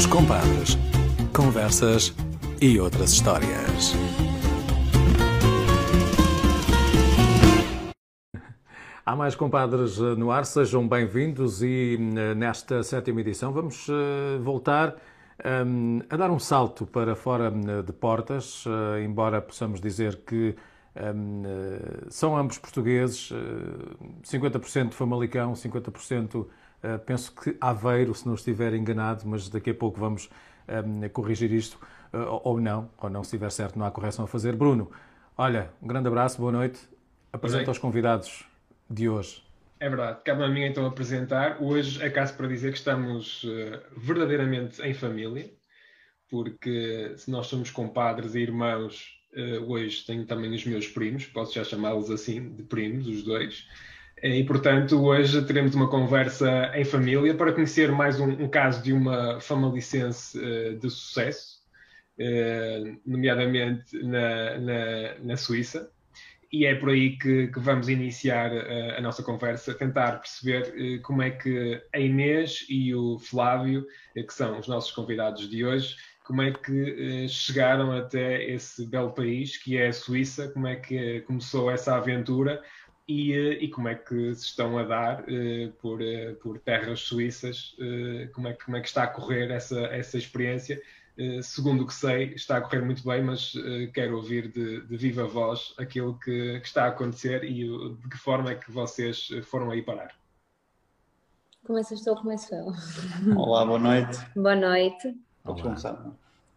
Os compadres. Conversas e outras histórias. Há mais compadres eh, no ar, sejam bem-vindos e eh, nesta sétima edição vamos eh, voltar a dar um salto para fora de portas, embora possamos dizer que são ambos portugueses, uh, 50% Famalicão, 50% penso que Aveiro, se não estiver enganado, mas daqui a pouco vamos um, corrigir isto, ou não, ou não, se estiver certo, não há correção a fazer. Bruno, olha, um grande abraço, boa noite. Apresenta os convidados de hoje. É verdade, cabe a mim então apresentar. Hoje é caso para dizer que estamos uh, verdadeiramente em família, porque se nós somos compadres e irmãos, uh, hoje tenho também os meus primos, posso já chamá-los assim, de primos, os dois. E, portanto, hoje teremos uma conversa em família para conhecer mais um, um caso de uma famalicense uh, de sucesso, nomeadamente na, na, na Suíça. E é por aí que, que vamos iniciar eh, a, nossa conversa, tentar perceber uh, como é que a Inês e o Flávio, uh, que são os nossos convidados de hoje, como é que uh, chegaram até esse belo país que é a Suíça, como é que começou essa aventura e, e como é que se estão a dar por, por terras suíças, como, é, como é que está a correr essa, essa experiência eh, segundo o que sei, está a correr muito bem, mas uh, quero ouvir de, de, viva voz aquilo que, que, está a acontecer e uh, de que forma é que vocês foram aí parar. Começas tu ou começo eu? Olá, boa noite. boa noite. Podes começar?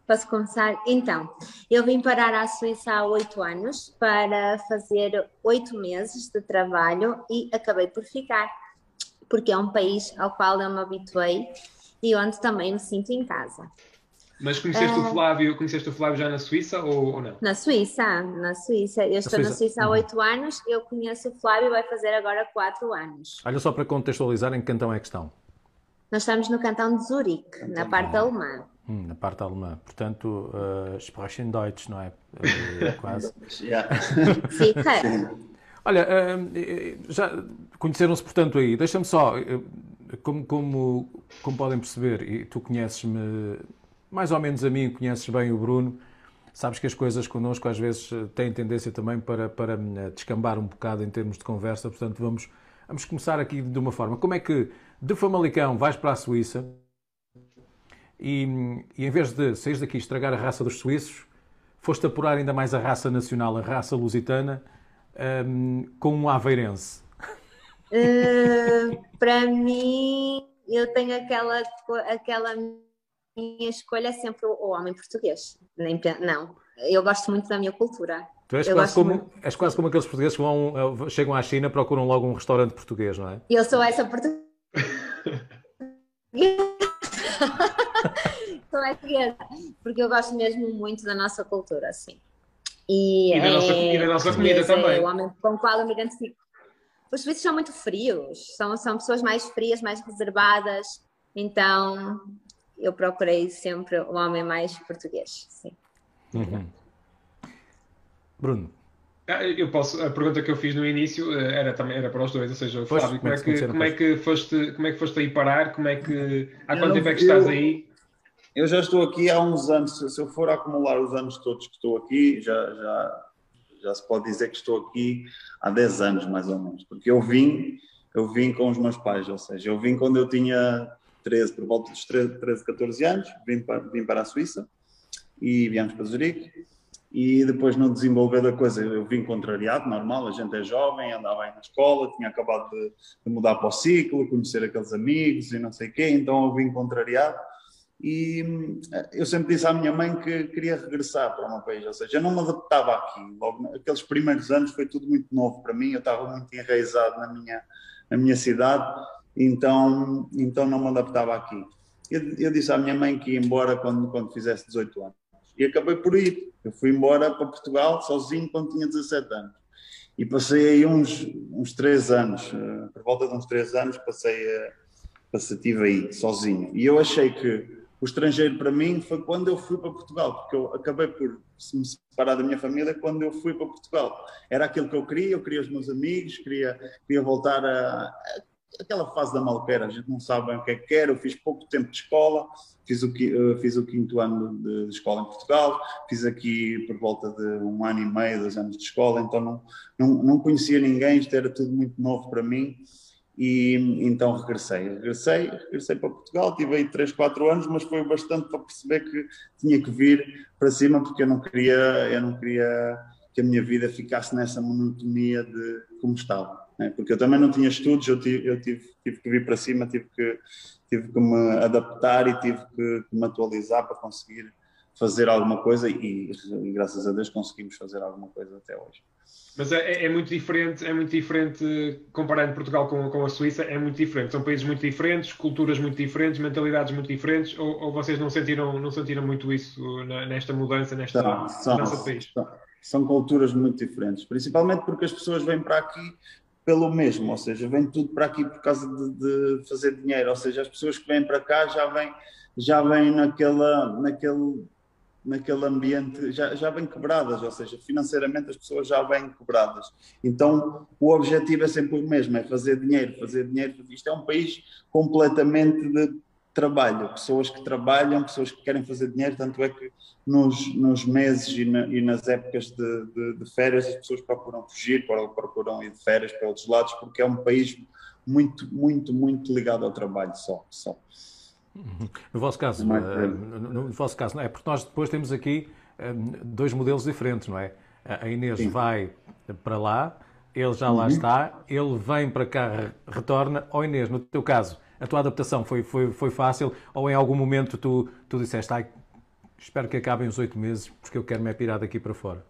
Posso começar? Então, eu vim parar à Suíça há oito anos para fazer oito meses de trabalho e acabei por ficar, porque é um país ao qual eu me habituei e onde também me sinto em casa. Mas conheceste, uh, o Flávio, conheceste o Flávio já na Suíça ou, ou, não? Na Suíça, na Suíça. Eu estou na Suíça, na Suíça há uhum. oito anos, eu conheço o Flávio, vai fazer agora quatro anos. Olha só para contextualizar em que cantão é que estão. Nós estamos no cantão de Zurique, na parte alemã. Hum, na parte alemã. Portanto, uh, sprechen Deutsch, não é? Uh, quase. Sim, claro. Olha, uh, já conheceram-se, portanto, aí. Deixa-me só, como, como, como podem perceber, e tu conheces-me mais ou menos a mim, conheces bem o Bruno, sabes que as coisas connosco às vezes têm tendência também para, para eh, descambar um bocado em termos de conversa, portanto vamos, vamos começar aqui de uma forma. Como é que de Famalicão vais para a Suíça e, e em vez de sair daqui estragar a raça dos suíços, foste apurar ainda mais a raça nacional, a raça lusitana, um, com um aveirense? Uh, para mim, eu tenho aquela, aquela minha escolha é sempre o homem português. Não, eu gosto muito da minha cultura. Tu és, quase como, muito... és quase como aqueles portugueses que vão, chegam à China procuram logo um restaurante português, não é? Eu sou essa portuguesa. sou porque eu gosto mesmo muito da nossa cultura, sim. E, e, da, nossa, e da nossa comida é também. o homem com o qual eu me identifico. Os suíços são muito frios, são, são pessoas mais frias, mais reservadas, então eu procurei sempre o homem mais português, sim. Uhum. Bruno. Ah, eu posso, a pergunta que eu fiz no início eh, era também era para os dois, ou seja, pois, Flávio, como, é que, como, é que foste, como é que foste aí parar? Como é que, há quanto tempo é que estás aí? Eu já estou aqui há uns anos, se eu for acumular os anos todos que estou aqui, já, já, já se pode dizer que estou aqui há 10 anos, mais ou menos, porque eu vim, eu vim com os meus pais, ou seja, eu vim quando eu tinha 13, por volta dos 13, 13 14 anos, vim para, vim para a Suíça e viemos para Zurique. E depois, no desenvolver da coisa, eu vim contrariado, normal, a gente é jovem, andava aí na escola, tinha acabado de, de mudar para o ciclo, conhecer aqueles amigos e não sei o quê, então eu vim contrariado. E eh, eu sempre disse à minha mãe que queria regressar para o meu país, ou seja, eu não me adaptava aqui. Logo, aqueles primeiros anos foi tudo muito novo para mim, eu estava muito enraizado na minha, na minha cidade então, então não me adaptava aqui. Eu, eu, disse à minha mãe que ia embora quando, quando fizesse 18 anos. E acabei por ir. Eu fui embora para Portugal sozinho quando tinha 17 anos. E passei aí uns, uns 3 anos, uh, por volta de uns 3 anos, passei, passei, estive aí sozinho. E eu achei que o estrangeiro para mim foi quando eu fui para Portugal, porque eu acabei por me separar da minha família quando eu fui para Portugal. Era aquilo que eu queria, eu queria os meus amigos, queria, queria voltar a, aquela fase da malqueira, a gente não sabe o que é que quer. Eu fiz pouco tempo de escola, fiz o, uh, fiz o quinto ano de, de, escola em Portugal, fiz aqui por volta de um ano e meio, dois anos de escola, então não, não, não conhecia ninguém, isto era tudo muito novo para mim. E então regressei, regressei, regressei para Portugal, tive aí 3, 4 anos, mas foi bastante para perceber que tinha que vir para cima porque eu não queria, eu não queria que a minha vida ficasse nessa monotonia de como estava né? porque eu também não tinha estudos, eu, tive, eu tive, tive, que vir para cima, tive que, tive que me adaptar e tive que, que me atualizar para conseguir fazer alguma coisa e, e, graças a Deus conseguimos fazer alguma coisa até hoje. Mas é, é, muito diferente, é muito diferente comparando Portugal com, com a Suíça, é muito diferente. São países muito diferentes, culturas muito diferentes, mentalidades muito diferentes. Ou, ou vocês não sentiram, não sentiram muito isso na, nesta mudança, nesta são, são, nosso país? São, são culturas muito diferentes, principalmente porque as pessoas vêm para aqui pelo mesmo, ou seja, vem tudo para aqui por causa de, de, fazer dinheiro, ou seja, as pessoas que vêm para cá já vêm, já vêm naquela, naquele, naquele ambiente, já, já vêm quebradas, ou seja, financeiramente as pessoas já vêm quebradas. Então o objetivo é sempre o mesmo, é fazer dinheiro, fazer dinheiro. Isto é um país completamente de trabalho, pessoas que trabalham, pessoas que querem fazer dinheiro, tanto é que nos, nos meses e, na, e nas épocas de, de, de, férias as pessoas procuram fugir, procuram ir de férias para outros lados, porque é um país muito, muito, muito ligado ao trabalho só. só. No vosso caso, uh, no, no, vosso caso, não é? Porque nós depois temos aqui uh, dois modelos diferentes, não é? A Inês Sim. vai para lá, ele já uhum. lá está, ele vem para cá, retorna. Ou Inês, no teu caso, a tua adaptação foi, foi, foi fácil ou em algum momento tu, tu disseste, ai, espero que acabem os oito meses porque eu quero me pirar daqui para fora?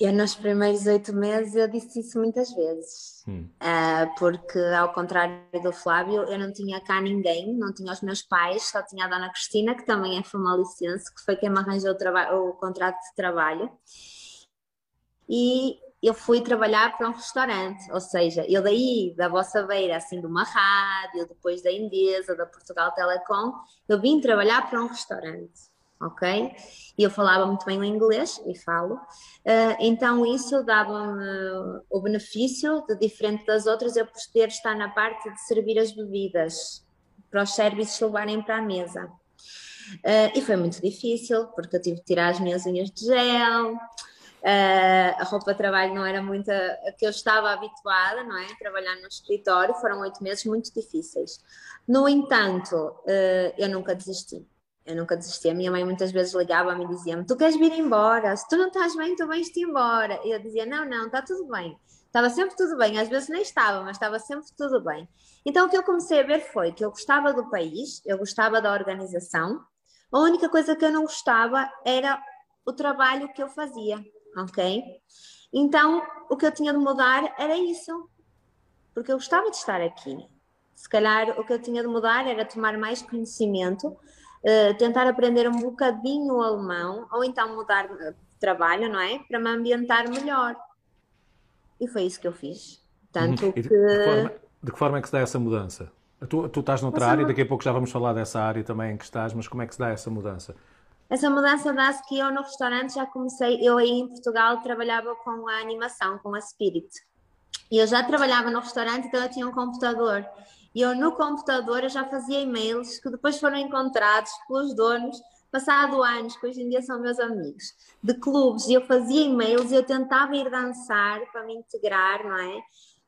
Eu, nos primeiros oito meses, eu disse isso muitas vezes. Hum. Uh, porque, ao contrário do Flávio, eu não tinha cá ninguém, não tinha os meus pais, só tinha a Dona Cristina, que também é famalicense, que foi quem me arranjou o, o contrato de trabalho. E eu fui trabalhar para um restaurante, ou seja, eu daí da vossa beira, assim, de uma rádio, depois da Indesa, da Portugal Telecom, eu vim trabalhar para um restaurante, ok? E eu falava muito bem o inglês, e falo, uh, então isso dava-me o benefício, de diferente das outras, eu poder estar na parte de servir as bebidas, para os serviços levarem para a mesa. Uh, e foi muito difícil, porque eu tive que tirar as minhas unhas de gel, Uh, a roupa de trabalho não era muito a que eu estava habituada, não é? Trabalhar no escritório foram oito meses muito difíceis. No entanto, uh, eu nunca desisti. Eu nunca desisti. A minha mãe muitas vezes ligava-me e dizia-me: Tu queres vir embora? Se tu não estás bem, tu vens-te embora. E eu dizia: Não, não, está tudo bem. Estava sempre tudo bem. Às vezes nem estava, mas estava sempre tudo bem. Então o que eu comecei a ver foi que eu gostava do país, eu gostava da organização. A única coisa que eu não gostava era o trabalho que eu fazia ok? Então, o que eu tinha de mudar era isso, porque eu gostava de estar aqui. Se calhar o que eu tinha de mudar era tomar mais conhecimento, uh, tentar aprender um bocadinho o alemão, ou então mudar de trabalho, não é? Para me ambientar melhor. E foi isso que eu fiz. Tanto uhum. que... De que, forma, de que forma é que se dá essa mudança? Tu, tu estás noutra área, daqui a pouco já vamos falar dessa área também em que estás, mas como é que se dá essa mudança? Essa mudança dá-se que eu no restaurante já comecei, eu aí em Portugal trabalhava com a animação, com a Spirit. E eu já trabalhava no restaurante, então eu tinha um computador. E eu no computador eu já fazia e-mails que depois foram encontrados pelos donos, passado anos, que hoje em dia são meus amigos, de clubes. E eu fazia e-mails e eu tentava ir dançar para me integrar, não é?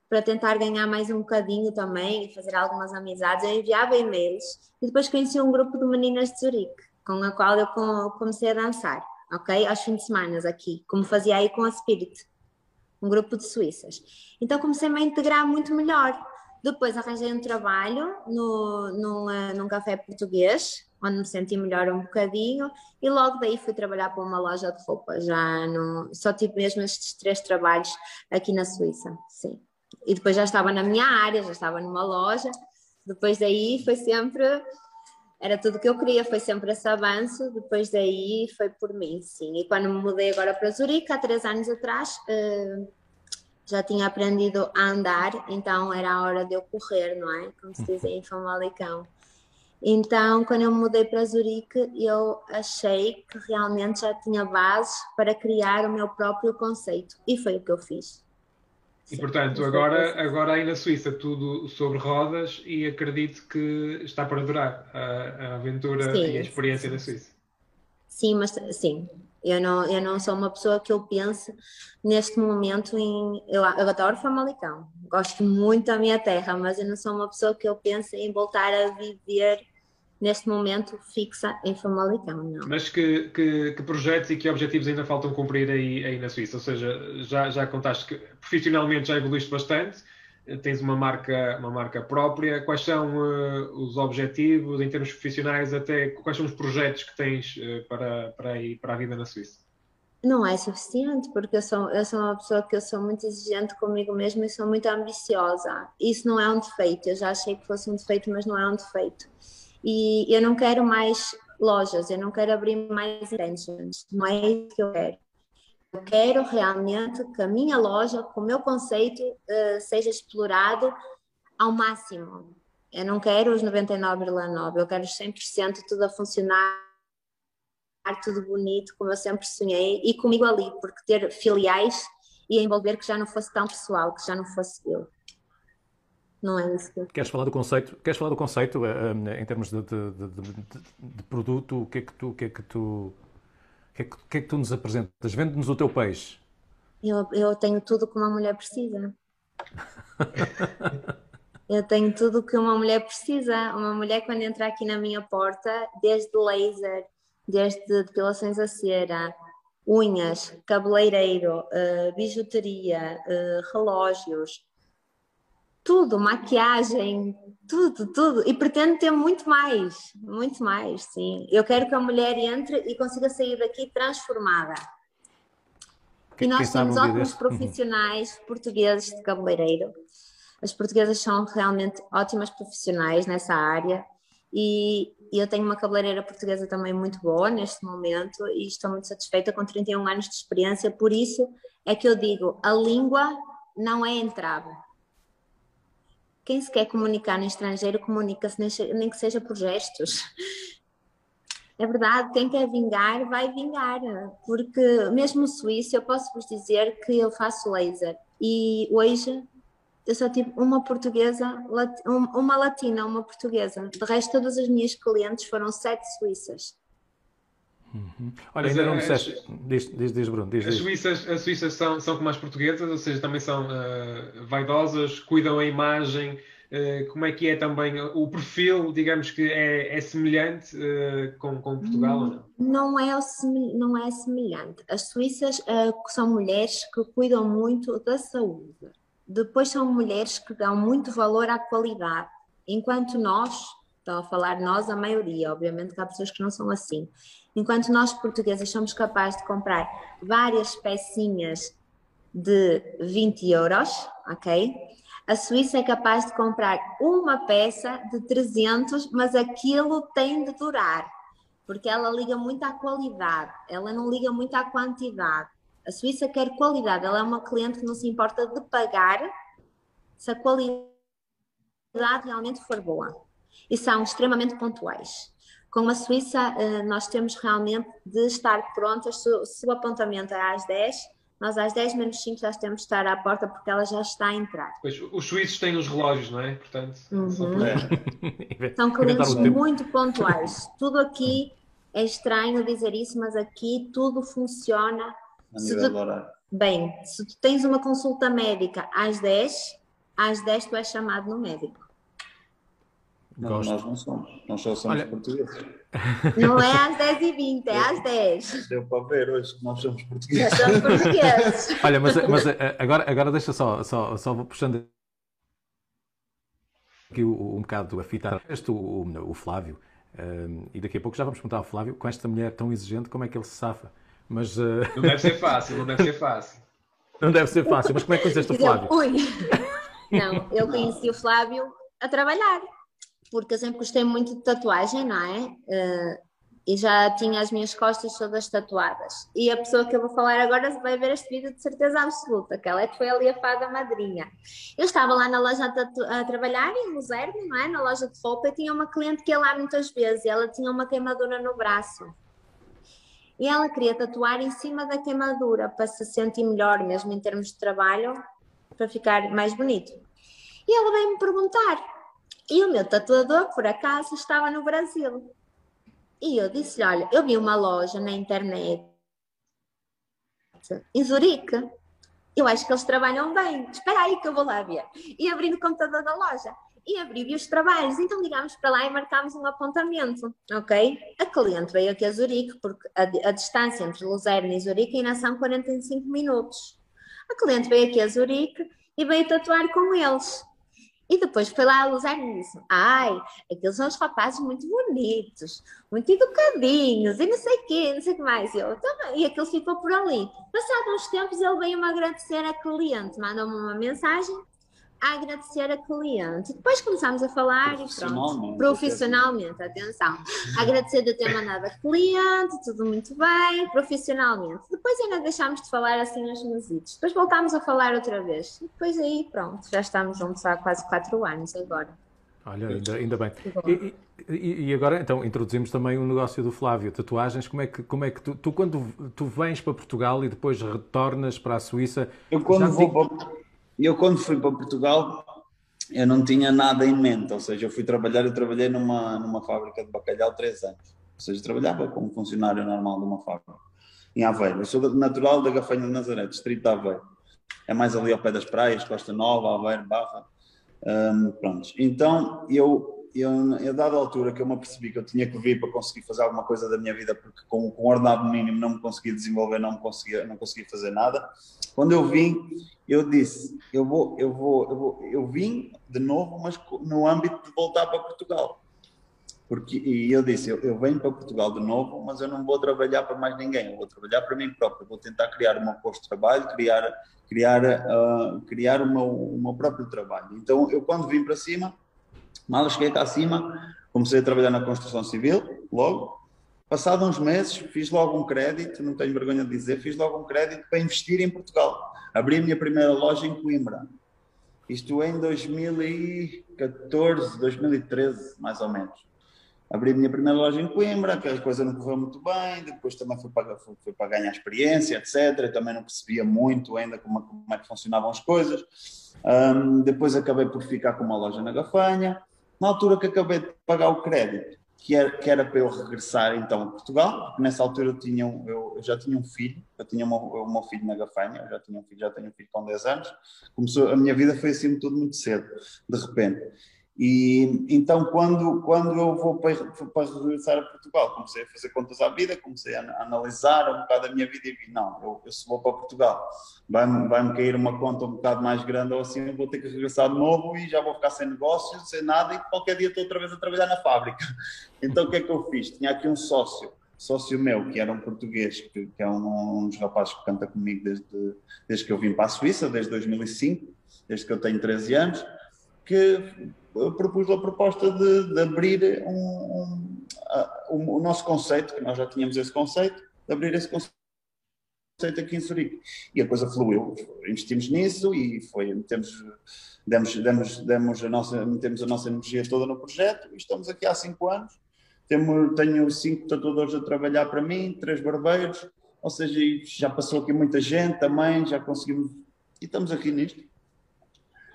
Para tentar ganhar mais um bocadinho também e fazer algumas amizades. Eu enviava e-mails e depois conheci um grupo de meninas de Zurique com a qual eu comecei a dançar, ok? Aos fins de semana aqui, como fazia aí com a Spirit, um grupo de suíças. Então comecei-me a integrar muito melhor. Depois arranjei um trabalho no, num, num café português, onde me senti melhor um bocadinho, e logo daí fui trabalhar para uma loja de roupa. Já no, só tive mesmo estes três trabalhos aqui na Suíça, sim. E depois já estava na minha área, já estava numa loja. Depois daí foi sempre era tudo o que eu queria, foi sempre esse avanço. Depois daí foi por mim, sim. E quando me mudei agora para Zurique, há três anos atrás, uh, já tinha aprendido a andar, então era a hora de eu correr, não é? Como se diz em Famalicão. Então, quando eu me mudei para Zurique, eu achei que realmente já tinha base para criar o meu próprio conceito. E foi o que eu fiz. E portanto, agora, agora aí na Suíça tudo sobre rodas e acredito que está para durar a, a aventura sim, e a experiência sim. da Suíça. Sim, mas sim. Eu não, eu não sou uma pessoa que eu pense neste momento em. Eu, eu adoro Famalicão, gosto muito da minha terra, mas eu não sou uma pessoa que eu pense em voltar a viver neste momento fixa em Famalicão, não. Mas que, que, que, projetos e que objetivos ainda faltam cumprir aí, aí na Suíça? Ou seja, já, já contaste que profissionalmente já evoluíste bastante, tens uma marca, uma marca própria. Quais são uh, os objetivos em termos profissionais, até quais são os projetos que tens uh, para, para, aí, para a vida na Suíça? Não é suficiente, porque eu sou, eu sou uma pessoa que eu sou muito exigente comigo mesma e sou muito ambiciosa. Isso não é um defeito, eu já achei que fosse um defeito, mas não é um defeito e eu não quero mais lojas, eu não quero abrir mais extensions, não é isso que eu quero. Eu quero realmente que a minha loja, com o meu conceito, uh, seja explorado ao máximo. Eu não quero os 99,9, eu quero os 100% tudo a funcionar, tudo bonito, como eu sempre sonhei, e comigo ali, porque ter filiais ia envolver que já não fosse tão pessoal, que já não fosse eu. Não é isso que eu... Queres falar do conceito? Queres falar do conceito eh, eh, em termos de, de, de, de, produto? O que é que tu, o que é que tu, o que é que, que, é que tu nos apresentas? Vende-nos o teu peixe. Eu, eu tenho tudo que uma mulher precisa. eu tenho tudo o que uma mulher precisa. Uma mulher quando entra aqui na minha porta, desde laser, desde depilações a cera, unhas, cabeleireiro, uh, bijuteria, uh, relógios, tudo, maquiagem, tudo, tudo. E pretendo ter muito mais, muito mais, sim. Eu quero que a mulher entre e consiga sair daqui transformada. Que, e nós temos ótimos uhum. profissionais portugueses de cabeleireiro. As portuguesas são realmente ótimas profissionais nessa área e, e eu tenho uma cabeleireira portuguesa também muito boa neste momento e estou muito satisfeita com 31 anos de experiência, por isso é que eu digo, a língua não é entrave quem se quer comunicar no estrangeiro comunica-se nem que seja por gestos. É verdade, quem quer vingar, vai vingar, porque mesmo suíço, eu posso vos dizer que eu faço laser e hoje eu só tive uma portuguesa, uma latina, uma portuguesa. De resto, todas as minhas clientes foram sete suíças. Uhum. Olha, ainda não disseste. Diz, diz, diz Bruno. Diz, as suíças, as suíças são, são como as portuguesas, ou seja, também são uh, vaidosas, cuidam a imagem. Uh, como é que é também o perfil, digamos que é, é semelhante uh, com, com Portugal ou não? Não é, não é semelhante. As suíças são mulheres que cuidam muito da saúde. Depois são mulheres que dão muito valor à qualidade. Enquanto nós, estou a falar nós, a maioria, obviamente que há pessoas que não são assim Enquanto nós portugueses somos capazes de comprar várias pecinhas de 20 euros, ok? A Suíça é capaz de comprar uma peça de 300, mas aquilo tem de durar, porque ela liga muito à qualidade, ela não liga muito à quantidade. A Suíça quer qualidade, ela é uma cliente que não se importa de pagar se a qualidade realmente for boa. E são extremamente pontuais. Com a Suíça, eh, nós temos realmente de estar prontas, se o apontamento é às 10, nós às 10 menos 5 já temos de estar à porta porque ela já está a entrar. Pois, os suíços têm os relógios, não é? Portanto, uhum. são clientes muito pontuais. Tudo aqui é estranho dizer isso, mas aqui tudo funciona. A nível tu, bem, se tu tens uma consulta médica às 10, às 10 tu és chamado no médico. Não, nós não somos. Nós só somos Olha... portugueses. Não é às 10h20, é às 10. Deu para ver hoje que nós somos portugueses. Nós somos portugueses. Olha, mas, mas eh, agora, agora deixa só, só, só puxando aqui um bocado a fita. Este, o, o Flávio, um, eh, e daqui a pouco já vamos perguntar ao Flávio, com esta mulher tão exigente, como é que ele se safa? Mas, uh... Não deve ser fácil, não deve ser fácil. Não deve ser fácil, mas como é que conheceste o Flávio? Ui. Não, eu conheci o Flávio a trabalhar porque eu sempre gostei muito de tatuagem, não é? Uh, e já tinha as minhas costas todas tatuadas. E a pessoa que eu vou falar agora vai ver este vídeo de certeza absoluta, que ela é foi ali a fada madrinha. Eu estava lá na loja a, a trabalhar em Luzerne, não é? Na loja de roupa, e tinha uma cliente que ia lá muitas vezes, e ela tinha uma queimadura no braço. E ela queria tatuar em cima da queimadura para se sentir melhor, mesmo em termos de trabalho, para ficar mais bonito. E ela veio-me perguntar. E o meu tatuador, por acaso, estava no Brasil. E eu disse: Olha, eu vi uma loja na internet em Zurique. Eu acho que eles trabalham bem. Espera aí que eu vou lá ver. E abri no computador da loja e abri os trabalhos. Então ligámos para lá e marcámos um apontamento, ok? A cliente veio aqui a Zurique, porque a, a distância entre Luzerne e Zurique ainda são 45 minutos. A cliente veio aqui a Zurique e veio tatuar com eles. E depois foi lá e disse: Ai, aqueles são os rapazes muito bonitos, muito educadinhos, e não sei o quê, não sei o que mais. E, eu, então, e aquilo ficou por ali. Passados uns tempos, ele veio-me agradecer a cliente, mandou-me uma mensagem a agradecer a cliente. Depois começámos a falar e pronto. Profissionalmente, atenção. Agradecer de ter mandado a cliente, tudo muito bem, profissionalmente. Depois ainda deixámos de falar assim uns mesitos. Depois voltámos a falar outra vez. E depois aí, pronto, já estamos juntos há quase quatro anos agora. Olha, ainda, ainda bem. E, e, e, agora, então, introduzimos também o um negócio do Flávio, tatuagens. Como é que, como é que tu, tu, quando tu vens para Portugal e depois retornas para a Suíça... Eu quando vou para e eu, quando fui para Portugal, eu não tinha nada em mente, ou seja, eu fui trabalhar, eu trabalhei numa, numa fábrica de bacalhau três anos, ou seja, trabalhava como funcionário normal de uma fábrica, em Aveiro. Eu sou natural da Gafanha de Nazaré, distrito de Aveiro. É mais ali ao pé das praias, Costa Nova, Aveiro, Barra. Um, pronto. Então, eu eu, eu, dada altura que eu me apercebi que eu tinha que vir para conseguir fazer alguma coisa da minha vida, porque com, com o ordenado mínimo não me conseguia desenvolver, não, me conseguia, não conseguia fazer nada. Quando eu vim, eu disse: eu vou, eu vou, eu vou, eu vim de novo, mas no âmbito de voltar para Portugal. Porque, e eu disse: eu, eu venho para Portugal de novo, mas eu não vou trabalhar para mais ninguém, eu vou trabalhar para mim próprio, vou tentar criar o meu posto de trabalho, criar, criar, uh, criar o, meu, o meu próprio trabalho. Então, eu quando vim para cima Mal cheguei cá acima, comecei a trabalhar na construção civil, logo. Passado uns meses, fiz logo um crédito, não tenho vergonha de dizer, fiz logo um crédito para investir em Portugal. Abri a minha primeira loja em Coimbra. Isto em 2014, 2013, mais ou menos. Abri a minha primeira loja em Coimbra, aquela coisa não correu muito bem, depois também foi para, para ganhar experiência, etc. Eu também não percebia muito ainda como, como é que funcionavam as coisas. Um, depois acabei por ficar com uma loja na Gafanha na altura que acabei de pagar o crédito, que era, que era para eu regressar então a Portugal, porque nessa altura eu, tinha, eu, eu já tinha um filho, eu tinha o meu filho na Gafanha, eu já tinha um filho, já tenho um filho com 10 anos, começou, a minha vida foi assim tudo muito cedo, de repente. E então, quando, quando eu vou para, para regressar a Portugal, comecei a fazer contas à vida, comecei a, analisar um bocado a minha vida e vi: não, eu, eu se vou para Portugal, vai-me vai cair uma conta um bocado mais grande ou assim, vou ter que regressar de novo e já vou ficar sem negócio, sem nada, e qualquer dia estou outra vez a trabalhar na fábrica. Então, o que é que eu fiz? Tinha aqui um sócio sócio meu, que era um português, que, que é um, um, dos rapazes que canta comigo desde, desde que eu vim para a Suíça, desde 2005, desde que eu tenho 13 anos, que propus a proposta de, de abrir um, um, o nosso conceito, que nós já tínhamos esse conceito, de abrir esse conceito aqui em Zurique. E a coisa fluiu, investimos nisso e foi, metemos, demos, demos, demos a nossa, metemos a nossa energia toda no projeto e estamos aqui há cinco anos. Temo, tenho cinco tatuadores a trabalhar para mim, três barbeiros, ou seja, já passou aqui muita gente também, já conseguimos, e estamos aqui nisto.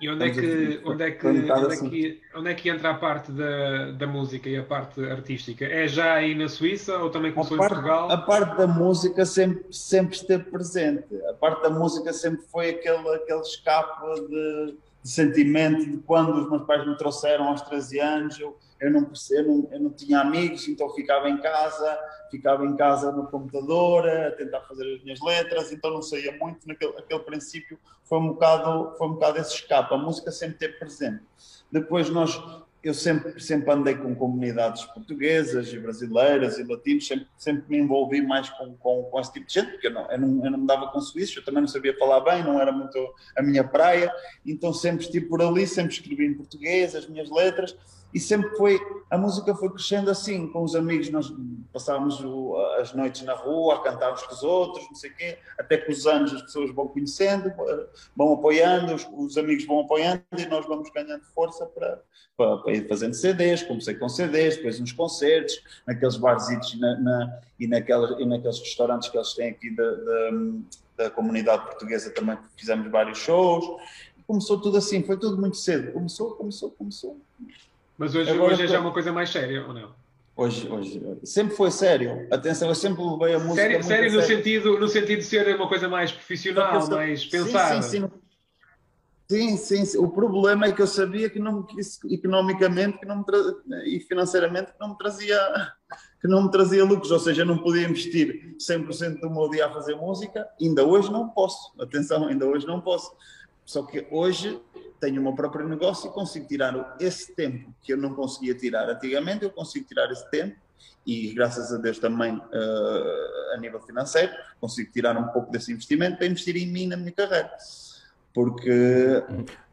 E onde é, que, onde, é que, onde, é que, onde é que entra a parte da, da música e a parte artística? É já aí na Suíça ou também começou parte, em Portugal? A parte da música sempre, sempre esteve presente. A parte da música sempre foi aquele, aquele escape de, de sentimento de quando os meus pais me trouxeram aos 13 anos. Eu, eu não, eu não, eu não tinha amigos, então ficava em casa, ficava em casa no computador a tentar fazer as minhas letras, então não saía muito. Naquele aquele princípio, foi um bocado, foi um bocado esse escape, a música sempre teve presente. Depois nós, eu sempre, sempre andei com comunidades portuguesas e brasileiras e latinos, sempre, sempre me envolvi mais com, com, com esse tipo de gente, porque eu não, eu, não, eu não me dava com suíços, eu também não sabia falar bem, não era muito a minha praia, então sempre estive por ali, sempre escrevi em português as minhas letras, e sempre foi, a música foi crescendo assim, com os amigos, nós passávamos as noites na rua a cantar uns com os outros, não sei o quê, até que os anos as pessoas vão conhecendo, vão apoiando, os, os amigos vão apoiando e nós vamos ganhando força para, para, para, ir fazendo CDs, comecei com CDs, depois nos concertos, naqueles barzitos na, na, e, e naqueles restaurantes que eles têm aqui da, da, da comunidade portuguesa também fizemos vários shows, começou tudo assim, foi tudo muito cedo. Começou, começou, começou. Mas hoje, Agora, hoje é já uma coisa mais séria, ou não? Hoje, hoje, sempre foi sério. Atenção, eu sempre levei a música. Sério, sério no, sério. Sentido, no sentido de ser uma coisa mais profissional, mais pensada. Sim, sim, sim. Sim, sim, O problema é que eu sabia que não que isso, economicamente que não tra... e financeiramente que não me trazia que não me trazia lucros, ou seja, eu não podia investir 100% do meu dia a fazer música. Ainda hoje não posso. Atenção, ainda hoje não posso. Só que hoje tenho o meu próprio negócio e consigo tirar esse tempo que eu não conseguia tirar antigamente, eu consigo tirar esse tempo e graças a Deus também uh, a nível financeiro consigo tirar um pouco desse investimento para investir em mim na minha carreira. Porque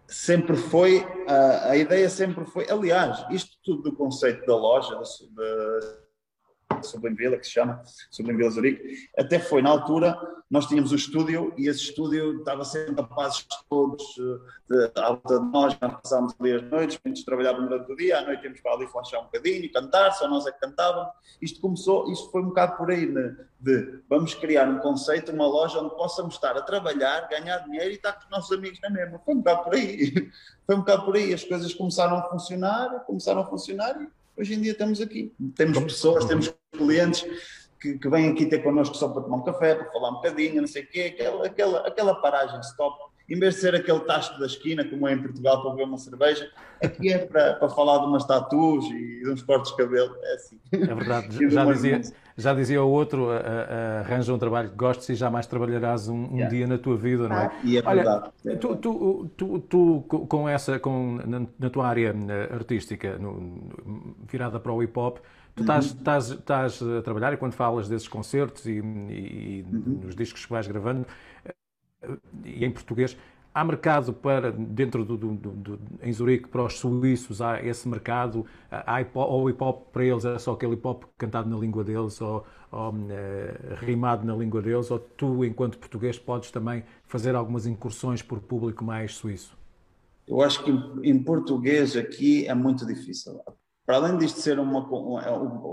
sempre foi uh, a ideia sempre foi aliás isto tudo do conceito da loja da, Sublime Vila, que se chama Sublime Vila Zurique, até foi na altura, nós tínhamos um estúdio e esse estúdio estava sempre todos eh, de, à volta de nós, nós passávamos ali as noites, muitos trabalhavam durante o dia, à noite íamos para ali flashar um bocadinho, cantar, só nós é que cantávamos. Isto começou, isto foi um bocado por aí, né? de vamos criar um conceito, uma loja onde possamos estar a trabalhar, ganhar dinheiro e estar com os nossos amigos na mesma. Foi um bocado por aí. Foi um bocado por aí. As coisas começaram a funcionar, começaram a funcionar e Hoje em dia estamos aqui. Temos pessoas, temos clientes que, que vêm aqui ter connosco só para tomar um café, para falar um bocadinho, não sei o quê, aquela, aquela, aquela paragem stop. Em vez de ser aquele tacho da esquina, como é em Portugal, para beber uma cerveja, aqui é para, para falar de umas tatuas e de uns cortes de cabelo. É assim. É verdade. Já dizia, já dizia o outro, arranja um trabalho que gostes e jamais trabalharás um, um yeah. dia na tua vida, não é? E é verdade. Olha, tu, tu, tu, tu, com essa, com, na, na tua área eh, artística, no, virada para o hip hop, tu estás, uhum. estás, estás a trabalhar e quando falas desses concertos e, e uhum. nos discos que vais gravando, e em português, Há mercado para, dentro do, do, do, em Zurique, para os suíços, há esse mercado, há hip -hop, ou hip hop para eles é só aquele hip hop cantado na língua deles, ou, ou uh, rimado na língua deles, ou tu, enquanto português, podes também fazer algumas incursões por público mais suíço? Eu acho que em português aqui é muito difícil. Para além disto ser uma.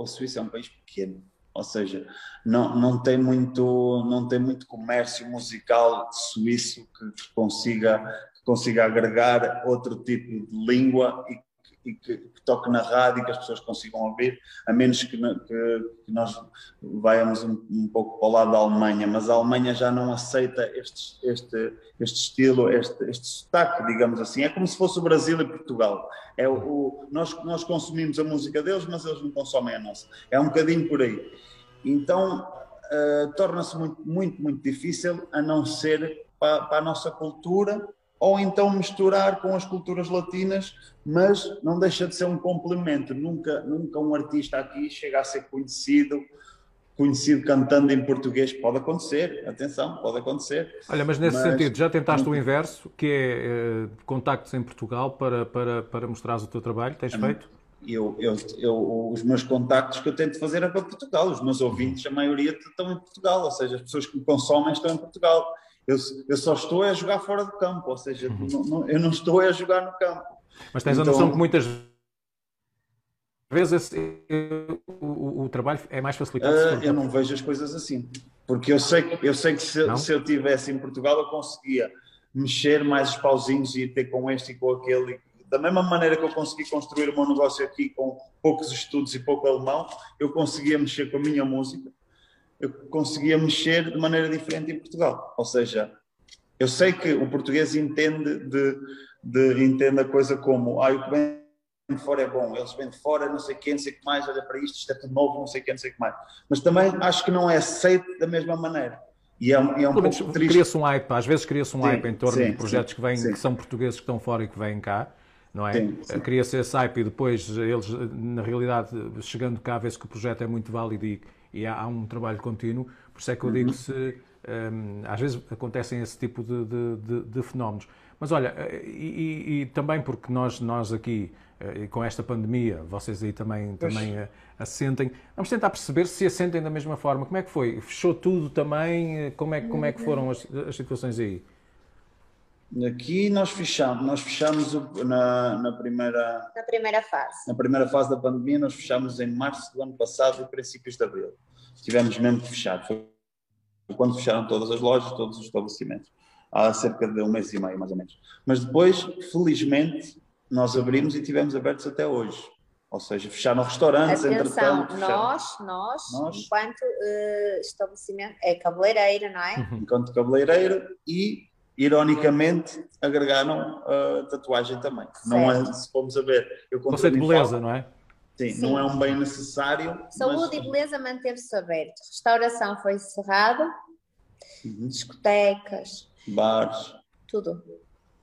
A Suíça é um país pequeno, ou seja, não, não, tem muito, não tem muito comércio musical suíço que, consiga, que consiga agregar outro tipo de língua e, e que, que, toque na rádio e que as pessoas consigam ouvir, a menos que, que, que nós vayamos um, um, pouco para o lado da Alemanha, mas a Alemanha já não aceita este, este, este estilo, este, este sotaque, digamos assim. É como se fosse o Brasil e Portugal. É o, o, nós, nós consumimos a música deles, mas eles não consomem a nossa. É um bocadinho por aí. Então, uh, torna-se muito, muito, muito difícil, a não ser para, para a nossa cultura, ou então misturar com as culturas latinas, mas não deixa de ser um complemento. Nunca, nunca um artista aqui chega a ser conhecido conhecido cantando em português. Pode acontecer, atenção, pode acontecer. Olha, mas nesse mas... sentido, já tentaste o inverso, que é uh, contactos em Portugal para, para, para mostrares o teu trabalho? Tens hum. feito? Eu, eu, eu, os meus contactos que eu tento fazer é para Portugal. Os meus ouvintes, a maioria estão em Portugal, ou seja, as pessoas que me consomem estão em Portugal. Eu, eu só estou a jogar fora do campo, ou seja, uhum. não, não, eu não estou a jogar no campo. Mas tens então, a noção que muitas vezes o, o, trabalho é mais facilitado? Uh, eu não vejo as coisas assim, porque eu sei, eu sei que se, se eu estivesse em Portugal eu conseguia mexer mais os pauzinhos e ter com este e com aquele da mesma maneira que eu consegui construir o meu negócio aqui com poucos estudos e pouco alemão, eu conseguia mexer com a minha música, eu conseguia mexer de maneira diferente em Portugal. Ou seja, eu sei que o português entende de, de entende a coisa como ah, o que vem de fora é bom, eles vêm de fora, não sei quem, não sei o que mais, olha para isto, isto é tudo novo, não sei quem, não sei o que mais. Mas também acho que não é aceito da mesma maneira. E é, é um pouco triste. Cria-se um hype, às vezes cria-se um sim, hype em torno sim, de projetos sim, que, vêm, que são portugueses que estão fora e que vêm cá não é? Cria-se esse hype e depois eles, na realidade, chegando cá, vê-se que o projeto é muito válido e, e há, há, um trabalho contínuo. Por isso é que eu digo uhum. se um, às vezes acontecem esse tipo de, de, de, de fenómenos. Mas olha, e, e, e, também porque nós, nós aqui, eh, com esta pandemia, vocês aí também, também eh, assentem, vamos tentar perceber se assentem da mesma forma. Como é que foi? Fechou tudo também? Como é, como é que foram as, as situações aí? Aqui nós fechamos, nós fechamos na, na, primeira na primeira fase. Na primeira fase da pandemia nós fechamos em março do ano passado e princípios de abril. Tivemos mesmo que fechar. Foi quando fecharam todas as lojas, todos os estabelecimentos. há cerca de um mês e meio, mais ou menos. Mas depois, felizmente, nós abrimos e tivemos abertos até hoje. Ou seja, fecharam restaurantes, Atenção, entretanto. fecharam- nós, nós, Nós. enquanto eh, estabelecimento, é cabeleireira, não é? enquanto cabeleireiro e, ironicamente, agregaram a tatuagem também. Não é, se formos a ver, eu Conceito de beleza, falo, não é? Sim, Sim. não é um bem necessário. Saúde e mas... beleza manteve-se aberto. Restauração foi cerrado, Uhum. discotecas, Bares. tudo.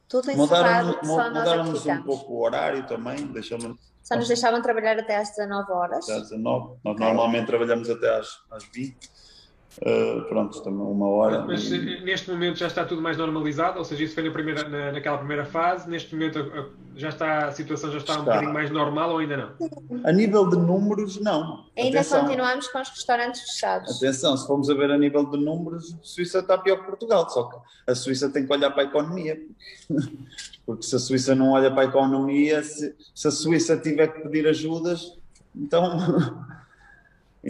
Tudo encerrado, mudaram-nos um pouco o horário também, deixamos Só nos deixavam trabalhar até às 19 horas. até às 19. Nós Ok. normalmente trabalhamos até às, às 20. Uh, pronto, também uma hora. Mas e- eh, neste momento já está tudo mais normalizado, ou seja, isso foi na primeira, na, naquela primeira fase. Neste momento a- a- já está, a situação já está, um Está. bocadinho mais normal ou ainda não? A nível de números, não. Ainda Atenção. continuamos com os restaurantes fechados. Atenção, se formos a ver a nível de números, a Suíça está pior que Portugal, só que a Suíça tem que olhar para a economia. Porque se a Suíça não olha para a economia, se, se a Suíça tiver que pedir ajudas, então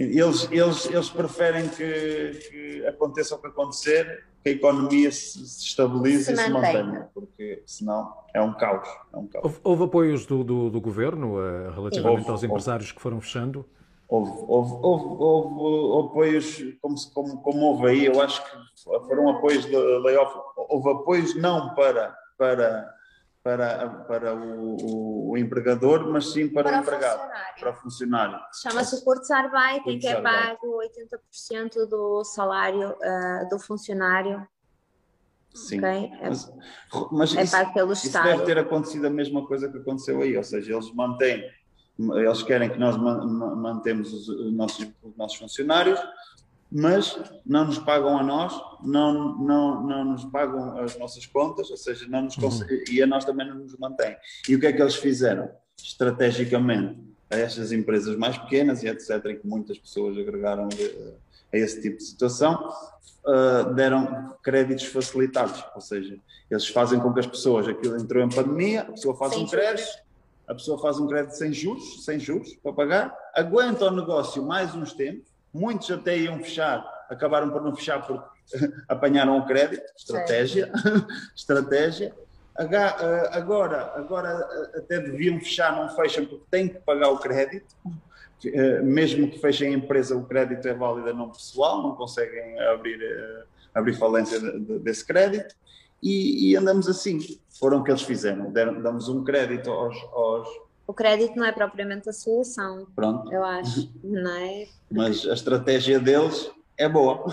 eles, eles, eles preferem que, que aconteça o que acontecer, que a economia se, se estabilize Se e se mantenha. porque senão é um caos. É um caos. Houve, houve apoios do, do, do gogoverno eh, relativamente Houve, aos houve. empresários que foram fechando? Houve, houve, houve, houve apoios como, como, como houve aí, eu acho que foram apoios de layoff, houve apoios não para, para, para, para o, o- empregador, mas sim para, Para o empregado, funcionário. para o funcionário. Chama-se Kurzarbeit, em que é pago 80% do salário ah, do funcionário. Sim. ok? É, Mas, mas é isso, pago pelo isso Estado. deve ter acontecido a mesma coisa que aconteceu aí, ou seja, eles mantêm, eles querem que nós ma- ma- mantemos os, os nossos, os nossos funcionários, mas não nos pagam a nós, não, não, não nos pagam as nossas contas, ou seja, não nos conse- e a nós também não nos mantém. E o que é que eles fizeram? Estrategicamente, a estas empresas mais pequenas e etc., em que muitas pessoas agregaram eh, a esse tipo de situação, uh, deram créditos facilitados, ou seja, eles fazem com que as pessoas, aquilo entrou em pandemia, a pessoa faz Sem um juros. crédito, a pessoa faz um crédito sem juros, sem juros para pagar, aguenta o negócio mais uns tempos, muitos até iam fechar, acabaram por não fechar porque apanharam o crédito, estratégia, estratégia. Uh, Agora, agora uh, até deviam fechar, não fecham porque têm que pagar o crédito. Uh, mesmo que fechem a empresa, o crédito é válido a não pessoal, não conseguem abrir, abrir falência de- de- desse crédito. E, e andamos assim. Foram o que eles fizeram. Damos um crédito aos, aos. O crédito não é propriamente a solução, Pronto. eu acho, não é? Mas a estratégia deles é boa.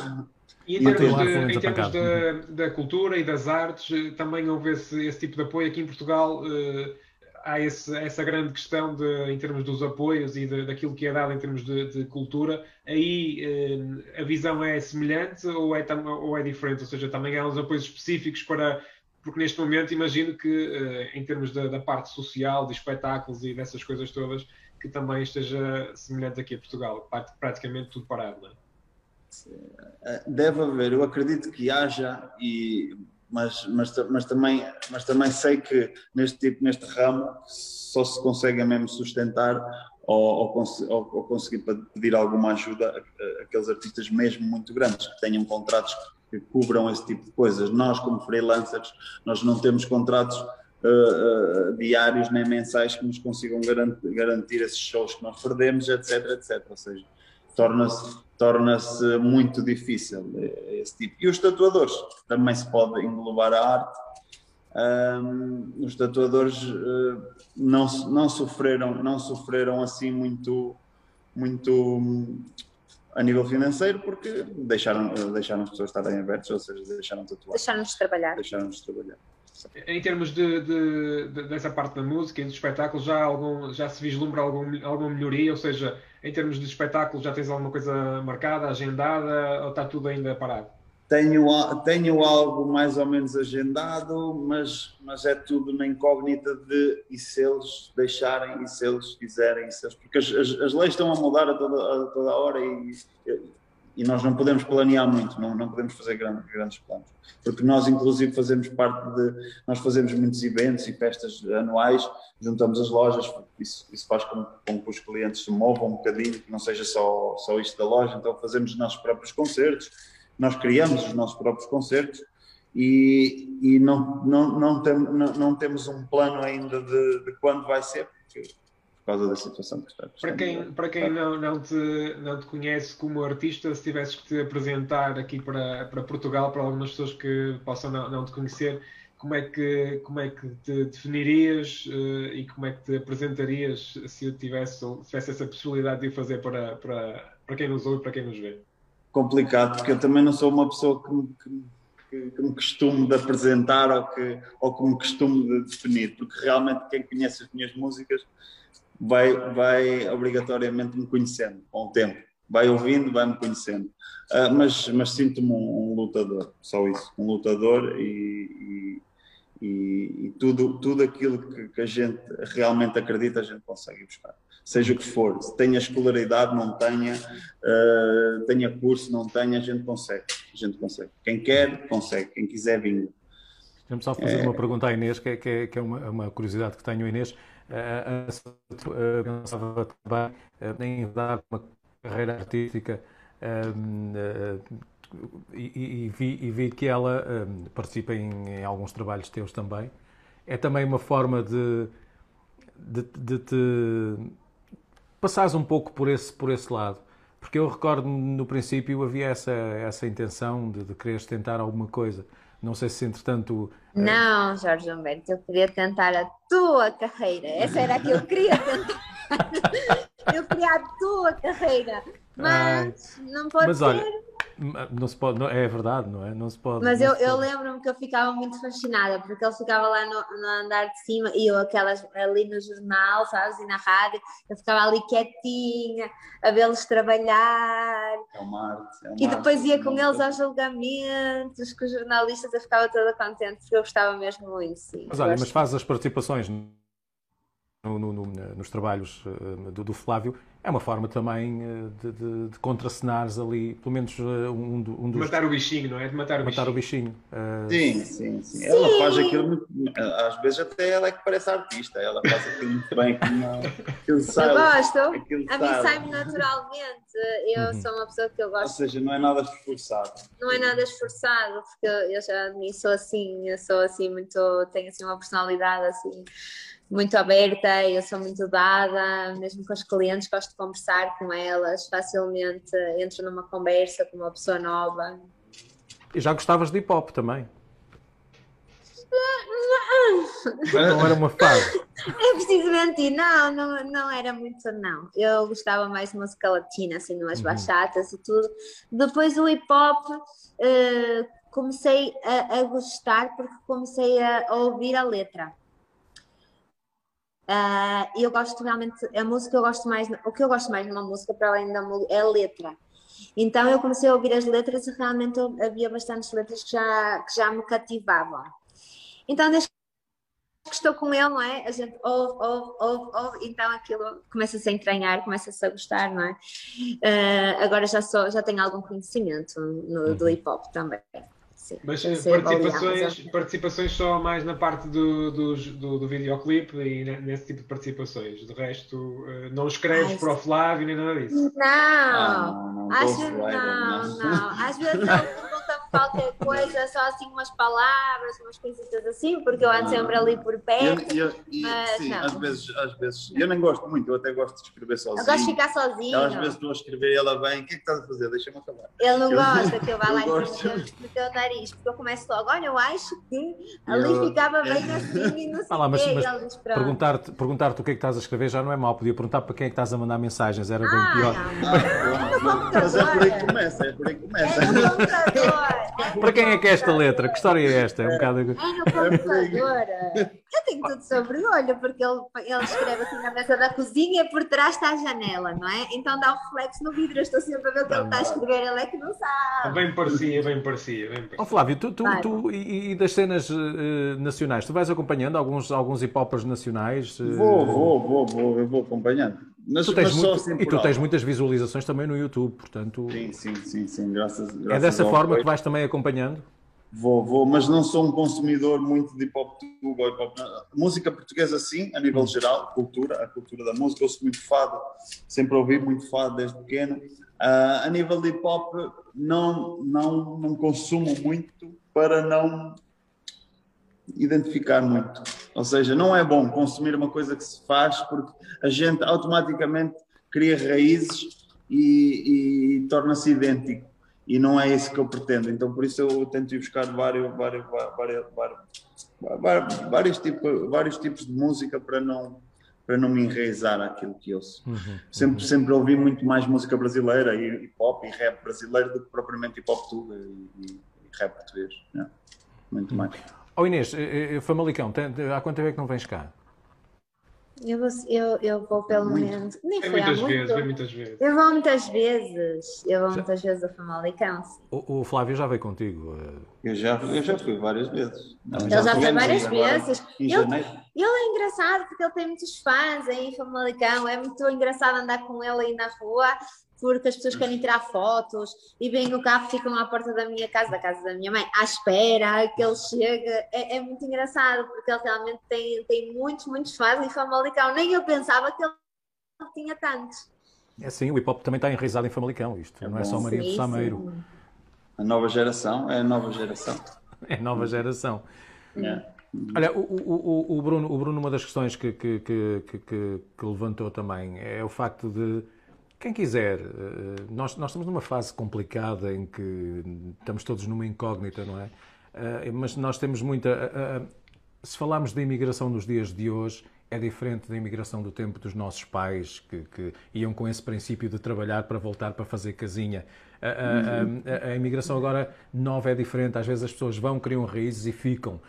E em E termos, de, em termos da, da cultura e das artes, eh, também houve esse, esse tipo de apoio aqui em Portugal. eh, há esse- essa grande questão de, em termos dos apoios e de- daquilo que é dado em termos de, de cultura. Aí eh, a visão é semelhante ou é, ou é diferente? Ou seja, também há uns apoios específicos para. Porque neste momento imagino que, eh, em termos da, da parte social, de espetáculos e dessas coisas todas, que também esteja semelhante aqui a Portugal. Praticamente tudo parado, não é? Deve haver, eu acredito que haja, e, mas, mas, mas, também, mas também sei que neste tipo, neste ramo, só se consegue mesmo sustentar ou, ou, ou- conseguir pedir alguma ajuda aqueles artistas mesmo muito grandes, que tenham contratos que cubram esse tipo de coisas. Nós, como freelancers, nós não temos contratos eh, eh, diários nem mensais que nos consigam garantir, garantir esses shows que nós perdemos, etc, etc. Ou seja, torna-se torna-se muito difícil eh, esse tipo. E os tatuadores, também se pode englobar a arte. Ahm, os tatuadores eh, não, não sofreram não sofreram assim muito muito a nível financeiro porque deixaram deixaram as pessoas estarem abertas, ou seja, deixaram de tatuar, Deixar-nos trabalhar. deixaram de trabalhar. Em termos de, de- de- dessa parte da música e dos espetáculos, já, algum, já se vislumbra algum, alguma melhoria? Ou seja, em termos de espetáculos, já tens alguma coisa marcada, agendada, ou está tudo ainda parado? Tenho, tenho algo mais ou menos agendado, mas, mas é tudo na incógnita de e se eles deixarem, e se eles quiserem, se eles, porque as, as, leis estão a mudar a toda a, toda hora e, e nós não podemos planear muito, não, não podemos fazer grandes, grandes planos. Porque nós, inclusive, fazemos parte de. Nós fazemos muitos eventos e festas anuais, juntamos as lojas, isso, isso faz com, com que os clientes se movam um bocadinho, que não seja só, só isto da loja, então fazemos os nossos próprios concertos nós criamos os nossos próprios concertos e, e não, não, não, tem, não, não, temos um plano ainda de, de quando vai ser, porque, por causa da situação que está. Para quem, para quem não, não, te, não te conhece como artista, se tivesses que te apresentar aqui para, para Portugal, para algumas pessoas que possam não, não te conhecer, como é que, como é que te definirias uh, e como é que te apresentarias se eu tivesse, se tivesse essa possibilidade de o fazer para, para, para quem nos ouve, para quem nos vê? Complicado, porque eu também não sou uma pessoa que, que, que me costumo de apresentar ou que, ou que me costumo de definir, porque realmente quem conhece as minhas músicas vai, vai obrigatoriamente me conhecendo com o tempo. Vai ouvindo, vai me conhecendo. Uh, mas mas sinto-me um, um, lutador, só isso. Um lutador e, e, e tudo, tudo aquilo que, que, a gente realmente acredita, a gente consegue buscar. Seja o que for, se tenha escolaridade, não tenha, uh, tenha curso, não tenha, a gente consegue. A gente consegue. Quem quer, consegue. Quem quiser, vinga. Deixa-me só fazer é... uma pergunta à Inês, que é, que é, que é uma, uma, curiosidade que tenho, Inês. Uh, pensava também em dar uma carreira artística e, e, vi, e, vi, que ela um, participa em, em, alguns trabalhos teus também. É também uma forma de, de, de te passares um pouco por esse, por esse lado. Porque eu recordo no princípio havia essa, essa intenção de, de quereres tentar alguma coisa. Não sei se entretanto. Eh, não, Jorge Humberto, eu queria tentar a tua carreira. Essa era a que eu queria tentar. Eu queria a tua carreira. Mas Ai, não pode mas ser. Olha, não se pode, não, é verdade, não é? Não se pode. Mas eu, eu lembro-me que eu ficava muito fascinada, porque ele ficava lá no, no, andar de cima e eu aquelas ali no jornal, sabes, e na rádio, eu ficava ali quietinha, a vê-los trabalhar. É uma arte. É uma e depois arte, ia com eles aos julgamentos, com os jornalistas, eu ficava toda contente, porque eu gostava mesmo muito, sim. Mas olha, mas faz as participações no, no, nos trabalhos uh, do, do, Flávio, é uma forma também uh, de, de, de contracenares ali, pelo menos uh, um, um, dos. Matar o bichinho, não é? De matar o matar bichinho. O bichinho. sim, sim, sim, sim, Ela faz aquilo, às vezes até ela é que parece artista, ela faz aquilo muito bem. Aquilo sabe, eu gosto, a mim sai-me naturalmente. Eu uhum. sou uma pessoa que eu gosto. Ou seja, não é nada esforçado. Não é nada esforçado, porque eu já me sou assim, eu sou assim muito, tenho assim uma personalidade assim muito aberta, eu sou muito dada, mesmo com os clientes, gosto de conversar com elas, facilmente entro numa conversa com uma pessoa nova. E já gostavas de hip hop também? Não era uma fase. É preciso mentir, não, não, não era muito, não. Eu gostava mais de música latina, assim, umas uhum. bachatas e tudo. Depois o hip hop uh, comecei a, a, gostar porque comecei a, a ouvir a letra. Uh, eu gosto realmente, a música eu gosto mais, o que eu gosto mais numa música, para além da é a letra. Então eu comecei a ouvir as letras e realmente havia bastantes letras que já, que já me cativavam. Então desde que estou com ele, não é? A gente ouve, ouve, ouve, ouve, então aquilo começa-se a entranhar, começa-se a gostar, não é? Uh, agora já, sou, já tenho algum conhecimento no, do uhum. hip hop também. Sim, mas participações, participações só mais na parte do, do, do, do videoclipe e nesse tipo de participações. De resto, eh, não escreves Ai, para o Flávio nem nada disso. Não, ah, não, não, acho, não, não, não. Às vezes pergunta-me qualquer coisa, só assim umas palavras, umas coisitas assim, porque eu ando sempre ali por perto. Eu, eu, mas, sim, não. às vezes, às vezes. Eu nem gosto muito, eu até gosto de escrever sozinho. Eu gosto de ficar sozinho. às vezes estou a escrever e ela vem, o que é que estás a fazer? Deixa-me acabar. Ele não eu, gosta que eu vá lá e no teu nariz, porque eu começo logo, olha, eu acho que ali eu, ficava bem assim e não sei ah lá, mas, mas perguntar-te perguntar o que é que estás a escrever já não é mau, podia perguntar para quem é que estás a mandar mensagens, era bem ah, pior. Não, não. mas é por aí que começa, é por aí que começa. É para quem é que é esta letra? Que história é esta? É um bocado... É no computador. Eu tenho tudo sobre olho, porque ele, ele escreve aqui na mesa da cozinha e por trás está a janela, não é? Então dá um reflexo no vidro. Eu estou sempre a ver o que ele está a escrever, ele é que não sabe. Bem parecia, bem parecia. Bem parecia. Oh, Flávio, tu, tu, tu e, e, das cenas uh, nacionais, tu vais acompanhando alguns, alguns hip hoppers nacionais? Uh... Vou, vou, vou, vou, eu vou acompanhando. Mas, tu tens muito, assim e tu tens muitas visualizações também no YouTube, portanto. Sim, sim, sim, sim. Graças, graças É dessa forma que vais também acompanhando? Vou, vou, mas não sou um consumidor muito de hip hop tuba, hip -hop. música portuguesa sim, a nível geral, cultura, a cultura da música, eu sou muito fado, sempre ouvi muito fado desde pequeno. Uh, a nível de hip hop não, não, não consumo muito, para não identificar muito. Ou seja, não é bom consumir uma coisa que se faz porque a gente automaticamente cria raízes e, e torna-se idêntico. E não é isso que eu pretendo. Então, por isso, eu tento ir buscar vários, vários, vários, vários, vários, tipos, vários tipos de música para não, para não me enraizar aquilo que ouço. Uhum, sempre, uhum. sempre ouvi muito mais música brasileira, e hip hop e rap brasileiro, do que propriamente hip hop tuga e, e, rap português. Né? Muito uhum. mais. Oh Inês, eh, eh, Famalicão, há quanto tempo é que não vens cá? Eu vou, eu, eu vou pelo muito. menos. Nem foi muitas há vezes, muito. muitas vezes. Eu vou muitas vezes. Eu vou já. muitas vezes a Famalicão. O, o Flávio já veio contigo. Eh. Eu já, eu já fui várias vezes. Não, ele já, já foi várias vezes. Ele, ele é engraçado porque ele tem muitos fãs em Famalicão. É muito engraçado andar com ele aí na rua porque as pessoas querem tirar fotos e vêm o carro, ficam à porta da minha casa, da casa da minha mãe, à espera que ele chegue. É, é muito engraçado, porque ele realmente tem, tem muitos, muitos fãs em Famalicão. Nem eu pensava que ele tinha tantos. É sim, o hip hop também está enraizado em Famalicão, isto é não é só Maria do Sameiro. A nova geração é a nova geração. É a nova geração. É. Olha, o, o, o, Bruno, o Bruno, uma das questões que, que, que, que, levantou também é o facto de quem quiser, eh, nós, nós estamos numa fase complicada em que estamos todos numa incógnita, não é? Eh, mas nós temos muita. Eh, se falarmos da imigração nos dias de hoje, é diferente da imigração do tempo dos nossos pais, que, que iam com esse princípio de trabalhar para voltar para fazer casinha. A, a, a, a, imigração agora nova é diferente, às vezes as pessoas vão, criam raízes e ficam.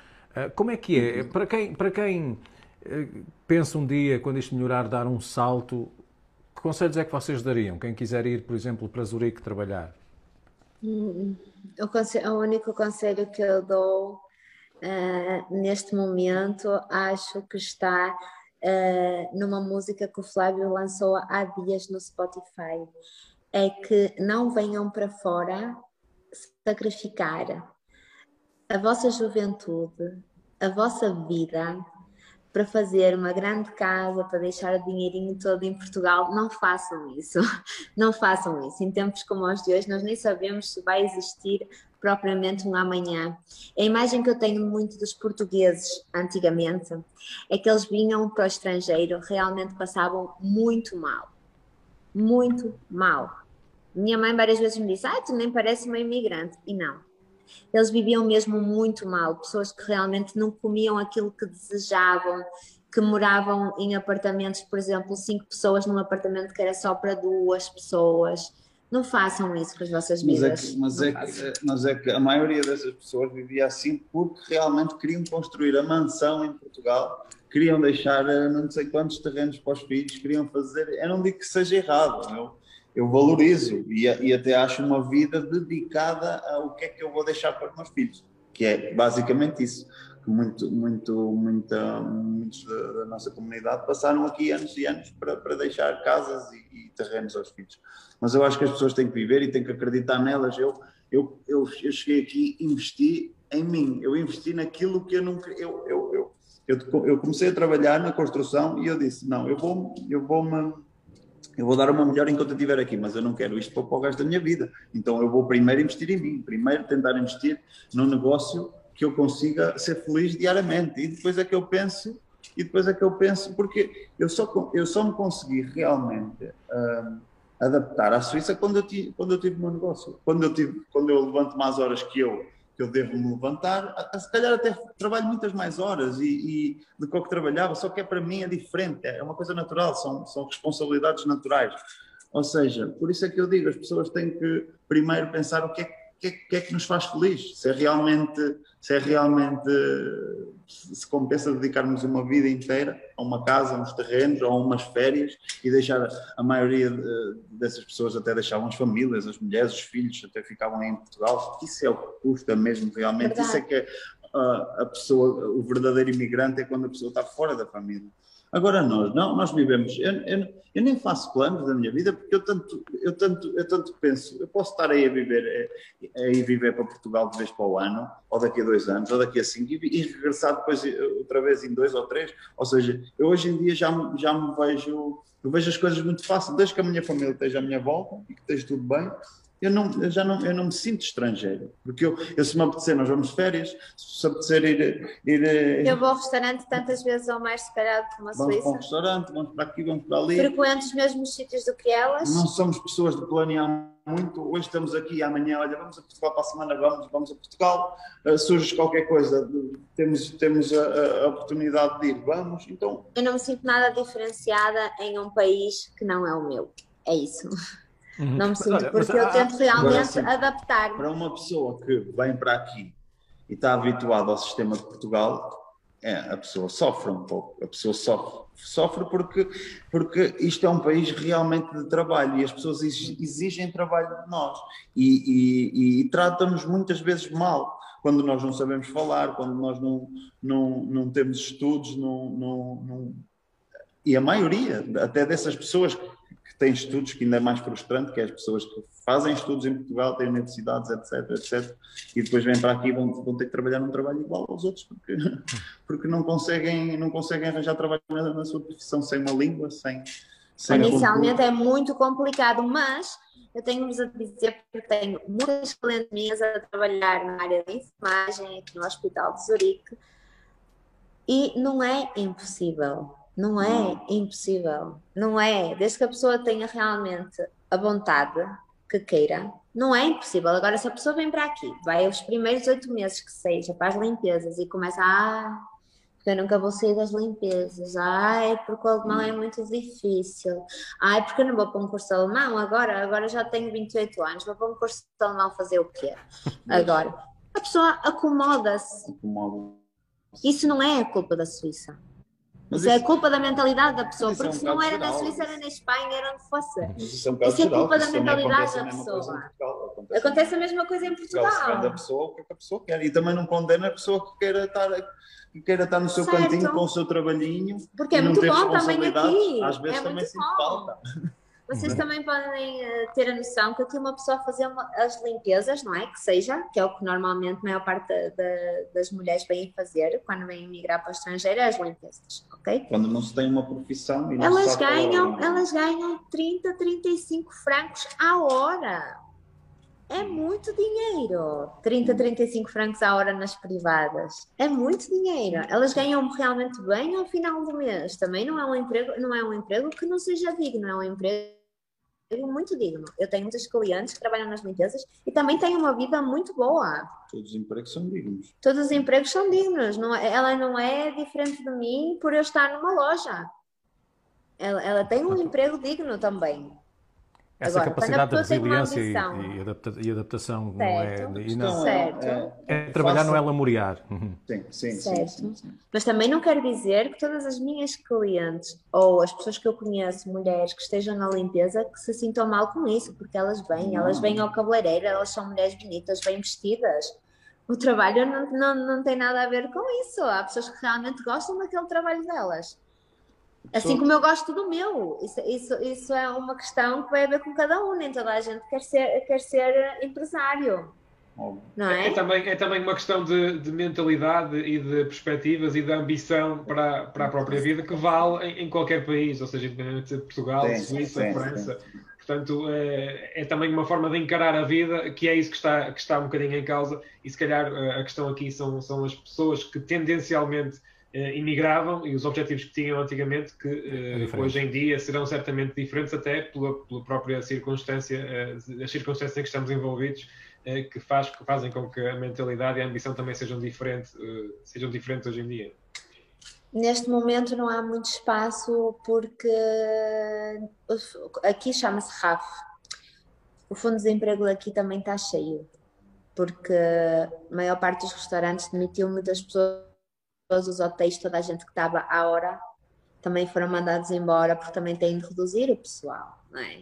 Como é que é? Para quem, para quem pensa um dia, quando isto melhorar, dar um salto, conselhos é que vocês dariam? Quem quiser ir, por exemplo, para Zurique trabalhar? Hum, o, conselho, o único conselho que eu dou uh, neste momento acho que está uh, numa música que o Flávio lançou há dias no Spotify. É que não venham para fora sacrificar a vossa juventude, a vossa vida para fazer uma grande casa, para deixar o dinheirinho todo em Portugal, não façam isso. Não façam isso. Em tempos como os de hoje, nós nem sabemos se vai existir propriamente um amanhã. A imagem que eu tenho muito dos portugueses antigamente é que eles vinham para o estrangeiro, realmente passavam muito mal. Muito mal. Minha mãe várias vezes me disse: Ah, tu nem parece uma imigrante. E não eles viviam mesmo muito mal, pessoas que realmente não comiam aquilo que desejavam, que moravam em apartamentos, por exemplo, cinco pessoas num apartamento que era só para duas pessoas. Não façam isso com as vossas vidas. Mas é, que, mas, é que, mas é que a maioria dessas pessoas vivia assim porque realmente queriam construir a mansão em Portugal, queriam deixar eh, não sei quantos terrenos para os filhos, queriam fazer. Eu não digo que seja errado, eu, eu valorizo e, e, até acho uma vida dedicada ao que é que eu vou deixar para os meus filhos, que é basicamente isso. Muito, muito, muita, muitos da, nossa comunidade passaram aqui anos e anos para, para deixar casas e, e, terrenos aos filhos. Mas eu acho que as pessoas têm que viver e têm que acreditar nelas. Eu, eu, eu, eu cheguei aqui investi em mim, eu investi naquilo que eu nunca. Eu, eu, eu, eu, eu comecei a trabalhar na construção e eu disse: não, eu vou, eu vou me eu vou dar uma melhor enquanto eu estiver aqui, mas eu não quero isto para o resto da minha vida. Então eu vou primeiro investir em mim, primeiro tentar investir num negócio que eu consiga ser feliz diariamente e depois é que eu penso e depois é que eu penso porque eu só eu só me consegui realmente uh, adaptar à Suíça quando eu tive quando eu tive o meu negócio quando eu tive quando eu levanto mais horas que eu que eu devo me levantar, se calhar até trabalho muitas mais horas e, e do que eu que trabalhava, só que é para mim é diferente, é uma coisa natural, são, são responsabilidades naturais. Ou seja, por isso é que eu digo, as pessoas têm que primeiro pensar o que é que, que, é que nos faz feliz? Se é realmente, se é realmente, se compensa dedicarmos uma vida inteira a uma casa, a uns terrenos, ou a umas férias e deixar a maioria dessas pessoas até deixavam as famílias, as mulheres, os filhos, até ficavam em Portugal. Isso é o que custa mesmo realmente. Verdade. Isso é que é a, a pessoa, o verdadeiro imigrante é quando a pessoa está fora da família. Agora nós, não, nós vivemos, eu, eu, eu, nem faço planos da minha vida porque eu tanto, eu tanto, eu tanto penso, eu posso estar aí a viver, a, ir viver para Portugal de vez para o ano, ou daqui a dois anos, ou daqui a cinco, e, e regressar depois eh, outra vez em dois ou três, ou seja, eu hoje em dia já, já me vejo, eu vejo as coisas muito fácil, desde que a minha família esteja à minha volta e que esteja tudo bem, eu, não, eu já não, eu não me sinto estrangeiro. Porque eu, eu se me apetecer, nós vamos de férias, se apetecer ir, ir. Eh, eu vou ao restaurante tantas vezes ou mais, se calhar, como a vamos Suíça. Vamos para um restaurante, vamos para aqui, vamos para ali. Frequento os mesmos sítios do que elas. Não somos pessoas de planear muito. Hoje estamos aqui, amanhã, olha, vamos a Portugal para a semana, vamos, vamos a Portugal. Uh, surge qualquer coisa, temos, temos a, a, oportunidade de ir, vamos. Então. Eu não me sinto nada diferenciada em um país que não é o meu. É isso. Uhum. Não me sinto, olha, porque eu tento realmente assim, adaptar-me. Para uma pessoa que vem para aqui e está habituada ao sistema de Portugal, é, a pessoa sofre um pouco, a pessoa sofre. Sofre porque, porque isto é um país realmente de trabalho e as pessoas exigem trabalho de nós e, e, e tratam-nos muitas vezes mal quando nós não sabemos falar, quando nós não, não, não temos estudos, não, não, não... e a maioria até dessas pessoas que têm estudos, que ainda é mais frustrante, que é as pessoas que fazem estudos em Portugal, têm universidades, etc, etc, e depois vêm para aqui e vão, vão ter que trabalhar num trabalho igual aos outros, porque, porque não, conseguem, não conseguem arranjar trabalho na, na sua profissão sem uma língua, sem... sem Inicialmente é muito complicado, mas eu tenho-vos a dizer que tenho muitas clientes minhas a trabalhar na área de enfermagem aqui no Hospital de Zurique e não é impossível não é impossível. Não é. Desde que a pessoa tenha realmente a vontade que queira, não é impossível. Agora, se a pessoa vem para aqui, vai os primeiros oito meses que seja para as limpezas e começa a. Ah, eu nunca vou sair das limpezas. Ai, porque o alemão é muito difícil. Ai, porque eu não vou para um curso de alemão agora? Agora já tenho 28 anos. Vou para um curso de alemão fazer o quê? Agora, a pessoa acomoda-se. Acomoda. Isso não é a culpa da Suíça. Mas isso, é culpa da mentalidade da pessoa, porque é um se não era geral, na Suíça, era na Espanha, era onde fosse. isso é, um isso é culpa da mentalidade da pessoa. Acontece, acontece, a mesma coisa em Portugal. Portugal da pessoa, o que a pessoa quer. E também não condena a pessoa que queira estar, que queira estar no seu certo. cantinho com o seu trabalhinho. Porque é muito bom também aqui. Às vezes é também sinto falta. Vocês uhum. também podem uh, ter a noção que aqui uma pessoa fazer uma, as limpezas, não é? Que seja, que é o que normalmente a maior parte da, da, das mulheres vêm fazer quando vêm migrar para o estrangeiro, é as limpezas, ok? Quando não se tem uma profissão e elas ganham, elas ganham 30, 35 francos a hora. É muito dinheiro. 30, 35 francos a hora nas privadas. É muito dinheiro. Elas ganham realmente bem ao final do mês. Também não é um emprego, não é um emprego que não seja digno, é um emprego muito digno. Eu tenho muitos clientes que trabalham nas limpezas e também têm uma vida muito boa. Todos os empregos são dignos. Todos os empregos são dignos. Não, é, ela não é diferente de mim por eu estar numa loja. Ela, ela tem um emprego digno também. Essa Agora, capacidade de resiliência e, e, adapta, e, adaptação certo. não é. E não, certo. É, é, trabalhar, não é lamuriar. Uhum. Sim, sim, certo. Sim, sim, Mas também não quer dizer que todas as minhas clientes ou as pessoas que eu conheço, mulheres que estejam na limpeza, que se sintam mal com isso, porque elas vêm, não. elas vêm ao cabeleireiro, elas são mulheres bonitas, bem vestidas. O trabalho não, não, não tem nada a ver com isso. Há pessoas que realmente gostam daquele trabalho delas. Assim como eu gosto do meu. Isso, isso, isso é uma questão que vai haver com cada um, nem toda a gente quer ser, quer ser empresário. Não é? É, também, é também uma questão de, de, mentalidade e de perspectivas e de ambição para, para a própria vida que vale em, em qualquer país, ou seja, independente de Portugal, sim, Suíça, sim, França. Sim. Portanto, é, é, também uma forma de encarar a vida, que é isso que está, que está um bocadinho em causa, e se calhar a questão aqui são, são as pessoas que tendencialmente imigravam e os objetivos que tinham antigamente, que uh, hoje em dia serão certamente diferentes, até pela, pela própria circunstância, uh, as circunstâncias em que estamos envolvidos, que, faz, que fazem com que a mentalidade e a ambição também sejam, diferente, sejam diferentes hoje em dia. Neste momento não há muito espaço porque aqui chama-se RAF. O fundo de desemprego aqui também está cheio, porque a maior parte dos restaurantes demitiu muitas pessoas todos os hotéis, toda a gente que estava à hora, também foram mandados embora porque também têm de reduzir o pessoal, não é?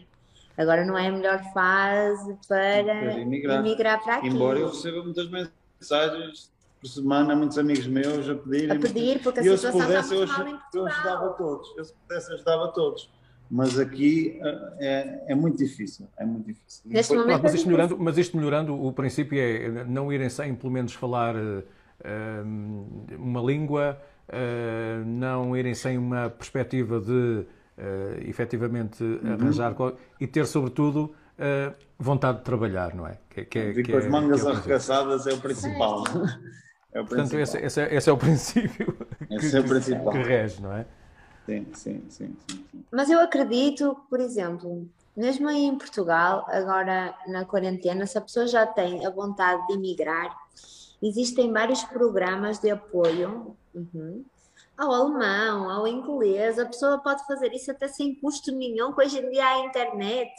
Agora não é a melhor fase para emigrar, para aqui. Embora eu receba muitas mensagens por semana, muitos amigos meus a pedir. A pedir, porque a eu, situação se pudesse, está eu, eu ajudava todos. Eu, se pudesse, ajudava todos. Mas aqui eh, é, é muito difícil. É muito difícil. Neste momento mas, isto melhorando, mas isto melhorando, o princípio é não irem sem, pelo menos, falar eh, uma língua, ah, não irem sem uma perspectiva de uh, efetivamente uhum. arranjar e ter, sobretudo, uh, vontade de trabalhar, não é? Que, que, é, que com as é, mangas é arregaçadas é o principal. É o Portanto, esse, esse, é, esse, é o princípio esse que, é o principal. que rege, não é? Sim, sim, sim, sim, Mas eu acredito, por exemplo, mesmo aí em Portugal, agora na quarentena, se a pessoa já tem a vontade de emigrar, existem vários programas de apoio uhum, ao alemão, ao inglês. A pessoa pode fazer isso até sem custo nenhum, hoje em dia há internet.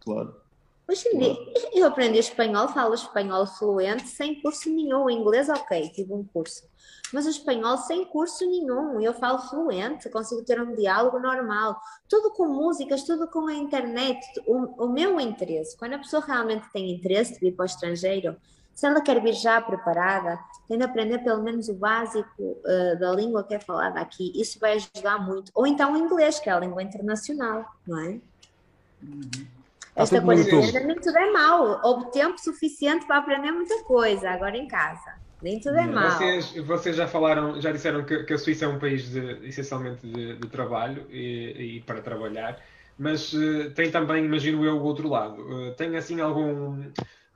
Claro. Hoje em dia, eu aprendi espanhol, falo espanhol fluente, sem curso nenhum. O inglês, ok, tive um curso. Mas o espanhol sem curso nenhum. Eu falo fluente, consigo ter um diálogo normal. Tudo com músicas, tudo com a internet. O, o meu interesse, quando a pessoa realmente tem interesse de vir para o estrangeiro, se ela quer vir já preparada, tem de aprender pelo menos o básico uh, da língua que é falada aqui. Isso vai ajudar muito. Ou então o inglês, que é a língua internacional, não é? Uhum. Esta coisa nem tudo é mau. Houve tempo suficiente para aprender muita coisa, agora em casa. Nem tudo é mau. Vocês, vocês já falaram, já disseram que, que a Suíça é um país de, essencialmente de, de trabalho e, e, para trabalhar, mas uh, tem também, imagino eu, o outro lado. Uh, tem assim algum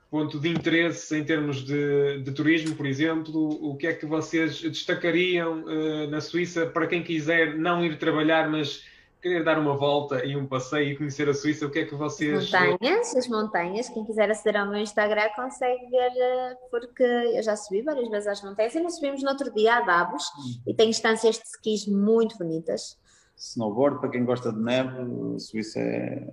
ponto de interesse em termos de, de, turismo, por exemplo? O que é que vocês destacariam uh, na Suíça para quem quiser não ir trabalhar, mas querer dar uma volta e um passeio e conhecer a Suíça? O que é que vocês. As montanhas, as montanhas. Quem quiser aceder ao meu Instagram consegue ver, eh, porque eu já subi várias vezes às montanhas e nós subimos no outro dia a Davos e tem instâncias de skis muito bonitas. Snowboard, para quem gosta de neve, a Suíça é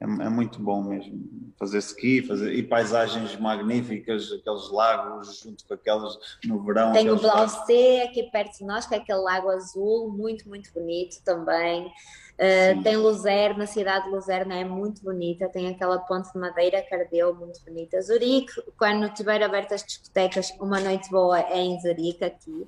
é, é, muito bom mesmo. Fazer ski fazer, e paisagens magníficas, aqueles lagos junto com aquelas no verão. Tem o Blausee aqui perto de nós, que é aquele lago azul, muito, muito bonito também. Uh, tem Luzerne, a cidade de Luzerne é muito bonita, tem aquela ponte de madeira Cardeu muito bonita. Zurique, quando tiver abertas discotecas, uma noite boa é em Zurique aqui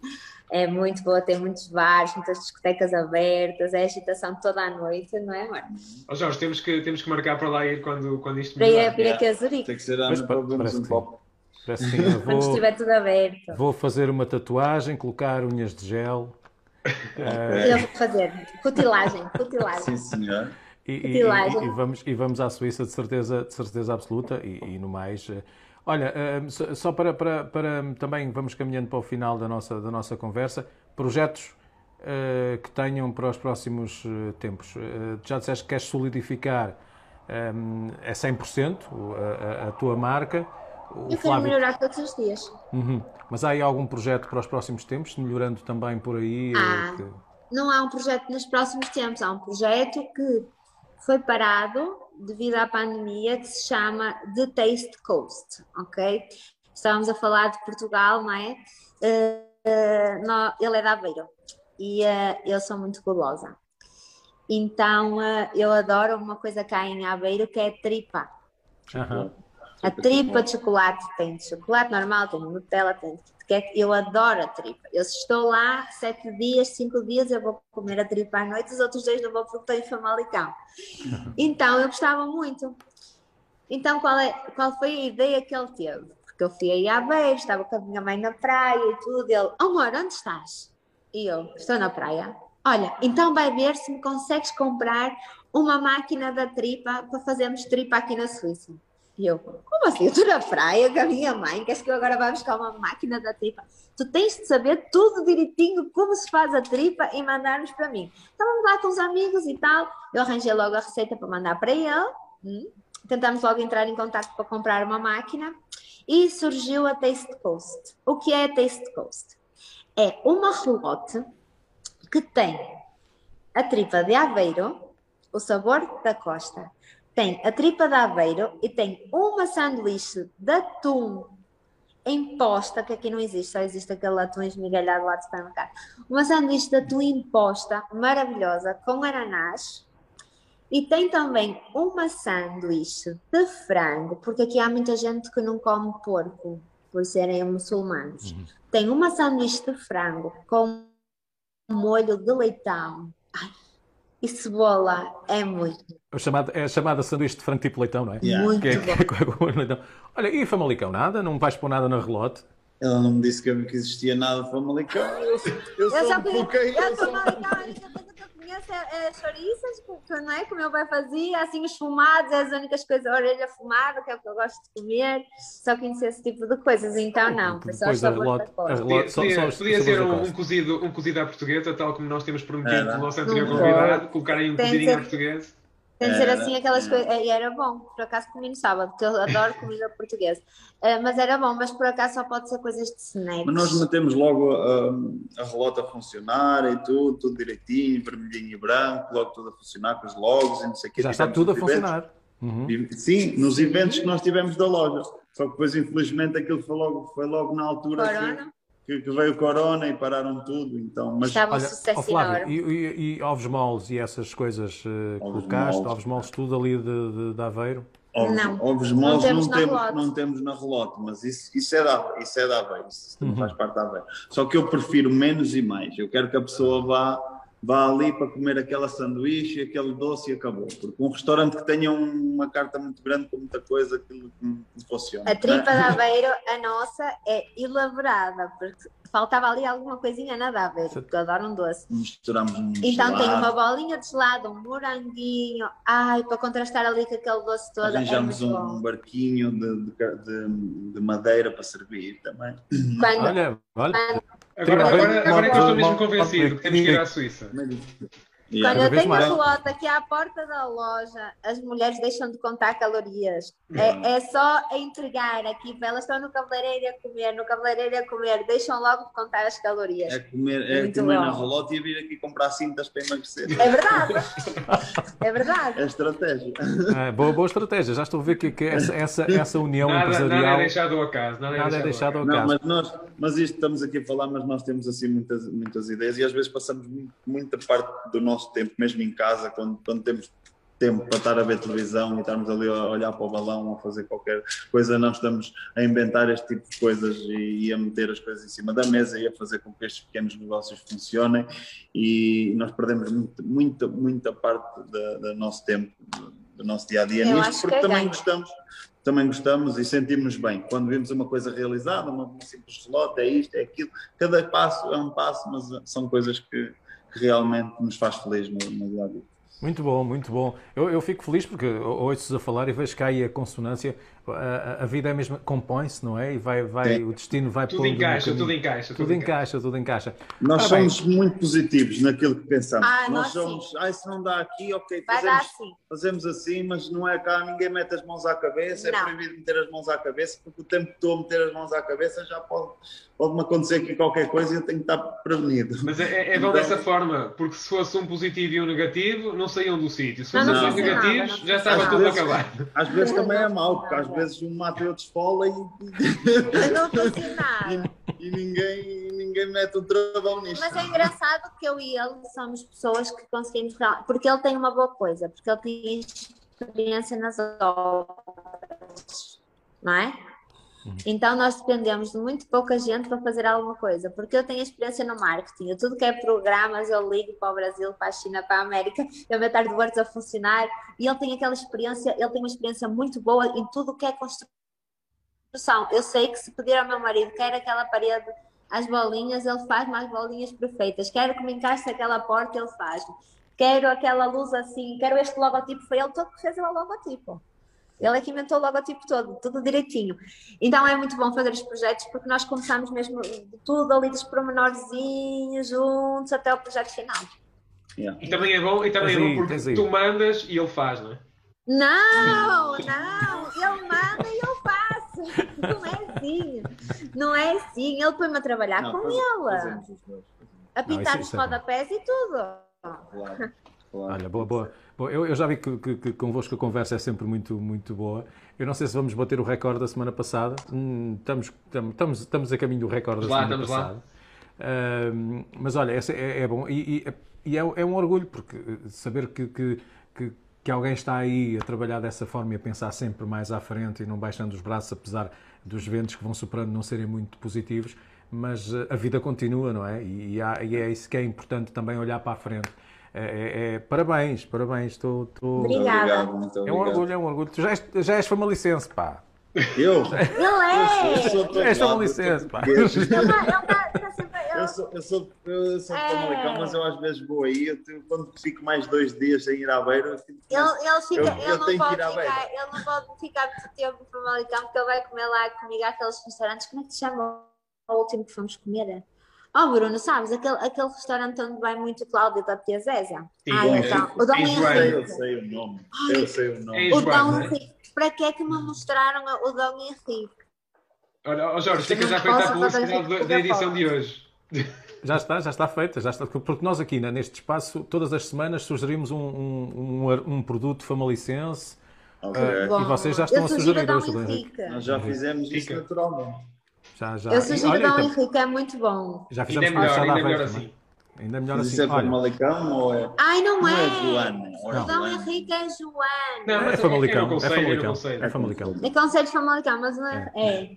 é muito boa, tem muitos bares, muitas discotecas abertas, é agitação toda a noite, não é, Marcos? Oh, Jorge, temos que, temos que marcar para lá ir quando, quando isto para melhorar. Para ir aqui a Zurique. Tem que ser ano para vermos um pouco. Parece que sim. Vou, quando estiver tudo aberto. Vou fazer uma tatuagem, colocar unhas de gel. Okay. Eu vou fazer cutilagem, cutilagem. Sim, senhor. E, e, e, vamos, e vamos à Suíça de certeza, de certeza absoluta e, e no mais eh, Olha, ehm, só para, para, para, também vamos caminhando para o final da nossa, da nossa conversa, projetos uh, que tenham para os próximos uh, tempos. Já disseste que queres solidificar é 100% a, a, a tua marca. O Eu Flávio... quero melhorar todos os dias. Uhum. Mas há aí algum projeto para os próximos tempos, melhorando também por aí? Ah, que... Não há um projeto nos próximos tempos, há um projeto que foi parado devido à pandemia que se chama The Taste Coast, ok? Estávamos a falar de Portugal, não é? Uh, no, ele é da Aveiro e uh, eu sou muito gulosa. Então uh, eu adoro uma coisa cá em Aveiro que é tripa. Uhum. A tripa de chocolate tem de chocolate normal, tem de Nutella, tem de eu adoro a tripa. Eu se estou lá sete dias, cinco dias, eu vou comer a tripa à noite, os outros dois não vou porque estou em Famalicão. Então eu gostava muito. Então qual, é, qual foi a ideia que ele teve? Porque eu fui aí à beira, estava com a minha mãe na praia e tudo. Ele, amor, onde estás? E eu, estou na praia. Olha, então vai ver se me consegues comprar uma máquina da tripa para fazermos tripa aqui na Suíça. E eu, como assim? Eu estou na praia com a minha mãe, queres que eu agora vá buscar uma máquina da tripa? Tu tens de saber tudo direitinho como se faz a tripa e mandar-nos para mim. Então vamos lá com os amigos e tal. Eu arranjei logo a receita para mandar para ele. Hum? Tentamos logo entrar em contato para comprar uma máquina e surgiu a Taste Coast. O que é a Taste Coast? É uma relote que tem a tripa de aveiro, o sabor da costa, tem a tripa de aveiro e tem uma sanduíche de atum imposta, que aqui não existe, só existe aquele atum esmigalhado lá de supermercado. Uma sanduíche de atum imposta, maravilhosa, com ananás. E tem também uma sanduíche de frango, porque aqui há muita gente que não come porco, por serem muçulmanos. Uhum. Tem uma sanduíche de frango com molho de leitão. Ai, e cebola é muito. É chamada, é a chamada sanduíche de frango tipo leitão, não é? Yeah. Muito que é, bom. Que é, Olha, e Famalicão, nada? Não vais pôr nada na relote? Ela não me disse que, existia nada de Famalicão. Eu, eu, eu só me coloquei. Eu, conheço é, é chouriças, que, não é? Que o meu pai fazia, assim, os fumados, é as únicas coisas, a orelha fumada, que é o que eu gosto de comer, só conheço esse tipo de coisas, então não, foi só Podia, ser um, um cozido, um cozido à portuguesa, tal como nós temos prometido Era. no nosso anterior convidado, colocar aí um cozidinho à portuguesa. Tem de ser Era, assim aquelas coisas. E era bom, por acaso comi no sábado, porque eu adoro comida portuguesa. Eh, mas era bom, mas por acaso só pode ser coisas de snacks. Mas nós metemos logo a, a relota a funcionar e tudo, tudo direitinho, vermelhinho e branco, logo tudo a funcionar com os logos e não sei o quê. Já está tudo a eventos. funcionar. Uhum. Sim, nos eventos que nós tivemos da loja. Só que depois, infelizmente, aquilo foi logo, foi logo na altura que- Corona, que, que veio o corona e pararam tudo. Então, mas estava um Olha, sucesso ó Flávio, enorme. e, e- e ovos moles e essas coisas Ovos colocaste, moles. ovos moles tudo ali de, de, de Aveiro? ovos, Não. ovos Não moles temos não, na temos, relote. não temos na relote, mas isso, isso é da isso é da Aveiro, isso Uhum. não faz parte da Aveiro. Só que eu prefiro menos e mais. Eu quero que a pessoa vá, vá ali para comer aquela sanduíche, aquele doce e acabou. Porque um restaurante que tenha um- uma carta muito grande com muita coisa, aquilo não funciona. A tripa né? da Aveiro, a nossa, é elaborada, porque faltava ali alguma coisinha na da Aveiro, porque eu adoro um doce. Misturamos um Então tem gelado, uma bolinha de gelado, um moranguinho, ai, para contrastar ali com aquele doce todo. Arranjamos é um bom. barquinho de, de, de- de madeira para servir também. Quando, Olha, olha. Agora, agora, agora é que eu estou mesmo convencido que temos que ir à Suíça. Quando eu tenho a mais. relota aqui à porta da loja, as mulheres deixam de contar calorias. É, é só entregar aqui, elas estão no cabeleireiro a comer, no cabeleireiro a comer, deixam logo de contar as calorias. É comer, É é muito comer bom. na relota e vir aqui comprar cintas para emagrecer. É verdade. É verdade. É estratégia. É, boa, boa estratégia. Já estou a ver que, que essa, essa, essa união Nada, empresarial. nada é deixado ao acaso. Nada, Nada é é deixado ao deixado Não, acaso. mas, nós, mas isto estamos aqui a falar, mas nós temos assim muitas, muitas ideias e às vezes passamos muita parte do nosso tempo, mesmo em casa, quando, quando temos tempo para estar a ver televisão e estarmos ali a olhar para o balão ou a fazer qualquer coisa, nós estamos a inventar este tipo de coisas e, e a meter as coisas em cima da mesa e a fazer com que estes pequenos negócios funcionem e nós perdemos muito- muita, muita parte do nosso tempo, do, nosso dia a dia Eu nisto, porque que é também ganho. gostamos também gostamos e sentimos bem. Quando vimos uma coisa realizada, uma, uma simples relota, é isto, é aquilo. Cada passo é um passo, mas são coisas que, que realmente nos faz feliz no, no dia a dia. Muito bom, muito bom. Eu, eu fico feliz porque ouço-vos a falar e vejo que há aí a consonância. A, a- vida é mesmo, compõe-se, não é? E vai, vai, Sim. o destino vai Tudo pondo no encaixa, caminho. tudo encaixa. Tudo encaixa, tudo encaixa. Nós bem. somos muito positivos naquilo que pensamos. Ah, nós nós somos, ah, isso não dá aqui, ok, Vai fazemos, sim. fazemos assim, mas não é cá, ninguém mete as mãos à cabeça, é Não. proibido meter as mãos à cabeça, porque o tempo que estou a meter as mãos à cabeça já pode, pode-me acontecer aqui qualquer coisa e eu tenho que estar prevenido. Mas é, é bom Então- dessa forma, porque se fosse um positivo e um negativo, não saíam do sítio. Se fossem dois negativos, não já estava nada. tudo Às vezes- acabado. Às vezes também é mau, porque às vezes um mata e outro esfola e, Eu não estou nada. e ninguém, ninguém mete o travão nisto. Mas é engraçado que eu e ele somos pessoas que conseguimos. Porque ele tem uma boa coisa, porque ele tem experiência nas obras, não é? Então nós dependemos de muito pouca gente para fazer alguma coisa, porque eu tenho experiência no marketing, eu tudo que é programas eu ligo para o Brasil, para a China, para a América, eu meto hardwares a funcionar e ele tem aquela experiência, ele tem uma experiência muito boa em tudo o que é construção. Eu sei que se pedir ao meu marido quer aquela parede as bolinhas, ele faz mais bolinhas perfeitas. Quero que me encaixe aquela porta, ele faz. Quero aquela luz assim, quero este logotipo. Foi ele todo que fez o logotipo. Ele é que inventou o logotipo todo, tudo direitinho. Então é muito bom fazer os projetos porque nós começamos mesmo tudo ali dos pormenorzinhos juntos até o projeto final. Yeah. E também é bom, e também é bom aí. porque tu mandas e ele faz, não é? Não, não, ele manda e eu faço. Não é assim. Não é assim. Ele põe-me a trabalhar Não, com os fazemos. a pintar os isso é bom. rodapés e tudo. Claro, claro. Olha, boa, boa. Bom, eu, eu já vi que, que, que convosco a conversa é sempre muito, muito boa. Eu não sei se vamos bater o recorde da semana passada. Hum, estamos, estamos, estamos a caminho do recorde da semana passada. Ahm, mas olha, é, é bom. E, e- e é, é um orgulho, porque eh, saber que, que, que, que alguém está aí a trabalhar dessa forma e a pensar sempre mais à frente e não baixando os braços, apesar dos ventos que vão superando não serem muito positivos, mas eh, a vida continua, não é? E, há- e é isso que é importante também olhar para a frente. É, é- é- parabéns, parabéns. Estou, estou- Muito Obrigada. obrigado, muito É um obrigado. orgulho, é um orgulho. Tu já és, já és famalicense, pá. Eu? Ele é! Eu sou todo Esta é lado, licença, pá. sempre. Ele, eu sou, eu sou, eu sou É. Mas eu às vezes vou aí. Eu, quando fico mais dois dias sem ir à beira, eu fico- Ele, ele, fica, Eu- ele, eu não tenho que pode ir à beira. ficar, ele não pode ficar muito tempo no Famalicão porque ele vai comer lá comigo àqueles restaurantes. Como é que se chama o último que fomos comer? Oh, Bruno, sabes? Aquele, aquele restaurante onde vai muito o Cláudio da Tia Zézia. Sim, Ah, é- então. O Dom é eu sei, Henrique. o nome. Eu sei o nome. É O Dom? Henrique. Para que é que me mostraram o Dom Henrique? Olha, ó Jorge, fica já Não feita a posso publicidade fazer da, da edição de hoje. Já está, já está feita, já está, porque nós aqui né, neste espaço, todas as semanas, sugerimos um, um, um, um produto famalicense Ok. Ah, Bom, E vocês já estão a sugerir o hoje, Henrique. Henrique. Nós já fizemos isso naturalmente. Já, já. Eu sugiro o olha, Dom então, Henrique, é muito bom. já Ainda fizemos é com a melhor, Sala ainda é melhor também. assim. Ainda é melhor assim. isso é Famalicão ou é. Ai, não, Não é! é Joana. O é Dom Joana. Henrique é Joana. Não, é mas Famalicão, é no é é Famalicão. É Famalicão. É Conselho de Famalicão, mas não é. é.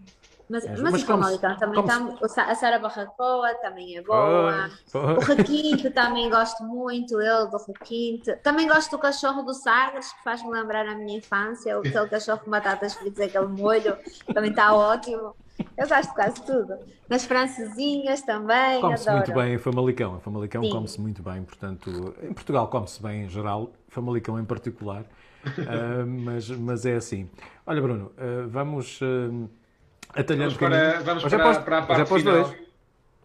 Mas, É, mas, mas se- Famalicão também como se- tam- o Sa- a Sara Barracoa também é boa. Pois, O. Requinte também gosto muito, ele do Requinte. Também gosto do cachorro do Sagres, que faz-me lembrar a minha infância. Aquele cachorro com batatas fritas, aquele molho, também está ótimo. Eu gosto de quase tudo. Nas francesinhas também, Come-se muito bem em Famalicão. Em Famalicão come-se muito bem, portanto, em Portugal come-se bem em geral, Famalicão em particular, Ah, mas, mas é assim. Olha, Bruno, ah, vamos ah, atalhando Vamos para, vamos Hoje é para, para a hoje é parte para os final. dois.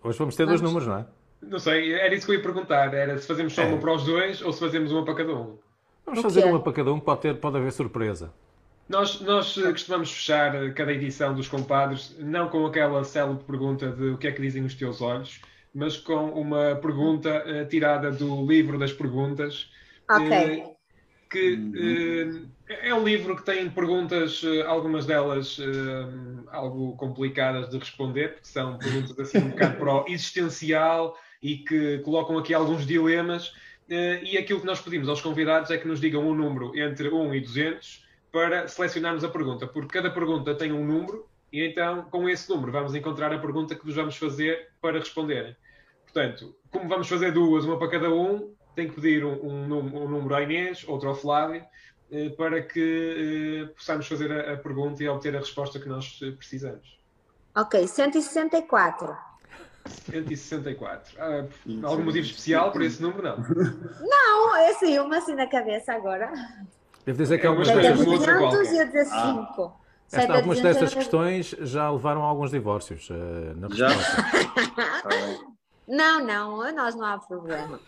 Hoje vamos ter dois Vamos. números, não é? Não sei, era isso que eu ia perguntar. Era se fazemos só É. uma para os dois ou se fazemos uma para cada um. Vamos fazer uma para cada um, pode, ter, pode haver surpresa. Nós, nós eh, costumamos fechar eh, cada edição dos compadres, não com aquela célebre pergunta de o que é que dizem os teus olhos, mas com uma pergunta eh, tirada do livro das perguntas. Ok. eh, que eh, é um livro que tem perguntas, algumas delas algo complicadas de responder, porque são perguntas assim um bocado para o existencial e que colocam aqui alguns dilemas. e aquilo que nós pedimos aos convidados é que nos digam um número entre 1 e 200 para selecionarmos a pergunta, porque cada pergunta tem um número e então com esse número vamos encontrar a pergunta que vos vamos fazer para responderem. Portanto, como vamos fazer duas, uma para cada um, tem que pedir um, um um número à Inês, outro ao Flávio, eh, para que eh, possamos fazer a, a pergunta e obter a resposta que nós eh, precisamos. Ok, 164. 164. Ah, algum motivo especial para esse número? Não. Não, é assim, uma assim na cabeça agora. Devo dizer que É algumas destas, coisa a como outra 200 e a qualquer. 15. esta- Sete a algumas 200 destas questões já levaram a alguns divórcios eh, na Já? resposta. Não, não, a nós não há problema.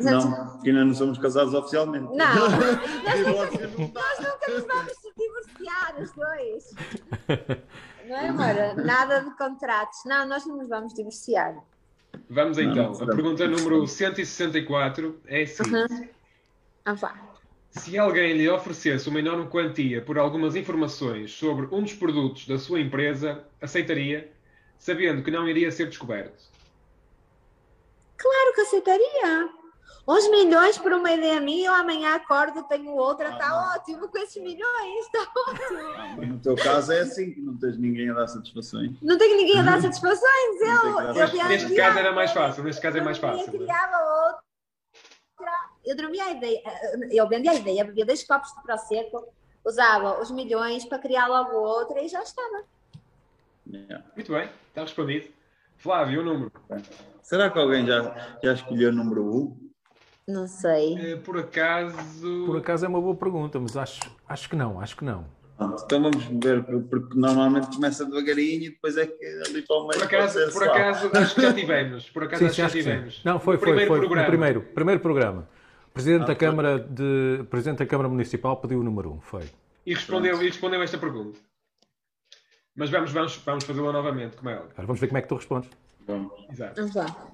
Não, porque ainda não somos casados oficialmente. Não. Não. Nós nunca nos vamos divorciar, os dois. Não é, amor? Nada de contratos. Não, nós não nos vamos divorciar. Vamos então. Não, A pergunta número 164 é a seguinte. Ah, vá. Se alguém lhe oferecesse uma enorme quantia por algumas informações sobre um dos produtos da sua empresa, aceitaria, sabendo que não iria ser descoberto? Claro que aceitaria. Uns milhões por uma ideia minha, eu amanhã acordo, tenho outra, Ah, está não. ótimo com esses milhões, está ótimo. Ah, no teu caso é assim, que não tens ninguém a dar satisfações. Não tenho ninguém a dar satisfações, eu, eu Neste caso era mais fácil, neste caso é mais Eu fácil. criava outra. Eu dormia a ideia, eu vendia a ideia, bebia dois copos de prosecco, usava os milhões para criar logo outra e já estava. Yeah. Muito bem, está respondido. Flávio, o número. Será que alguém já, já escolheu o número 1? Não sei. Eh, Por acaso. Por acaso é uma boa pergunta, mas acho, acho que não, acho que não. Pronto, então vamos ver, porque normalmente começa devagarinho e depois é que ali para o meio Por acaso, por acaso acho que já tivemos. Por acaso Sim, acho que já tivemos. Não, foi, No foi, primeiro foi. programa. No primeiro, primeiro programa. Presidente Ah, da. Câmara de Presidente da Câmara Municipal pediu o número 1, foi. E respondeu, e respondeu esta pergunta. Mas vamos, vamos, vamos fazê-la novamente, como é óbvio. Agora vamos ver como é que tu respondes. Vamos. Exato. Vamos lá.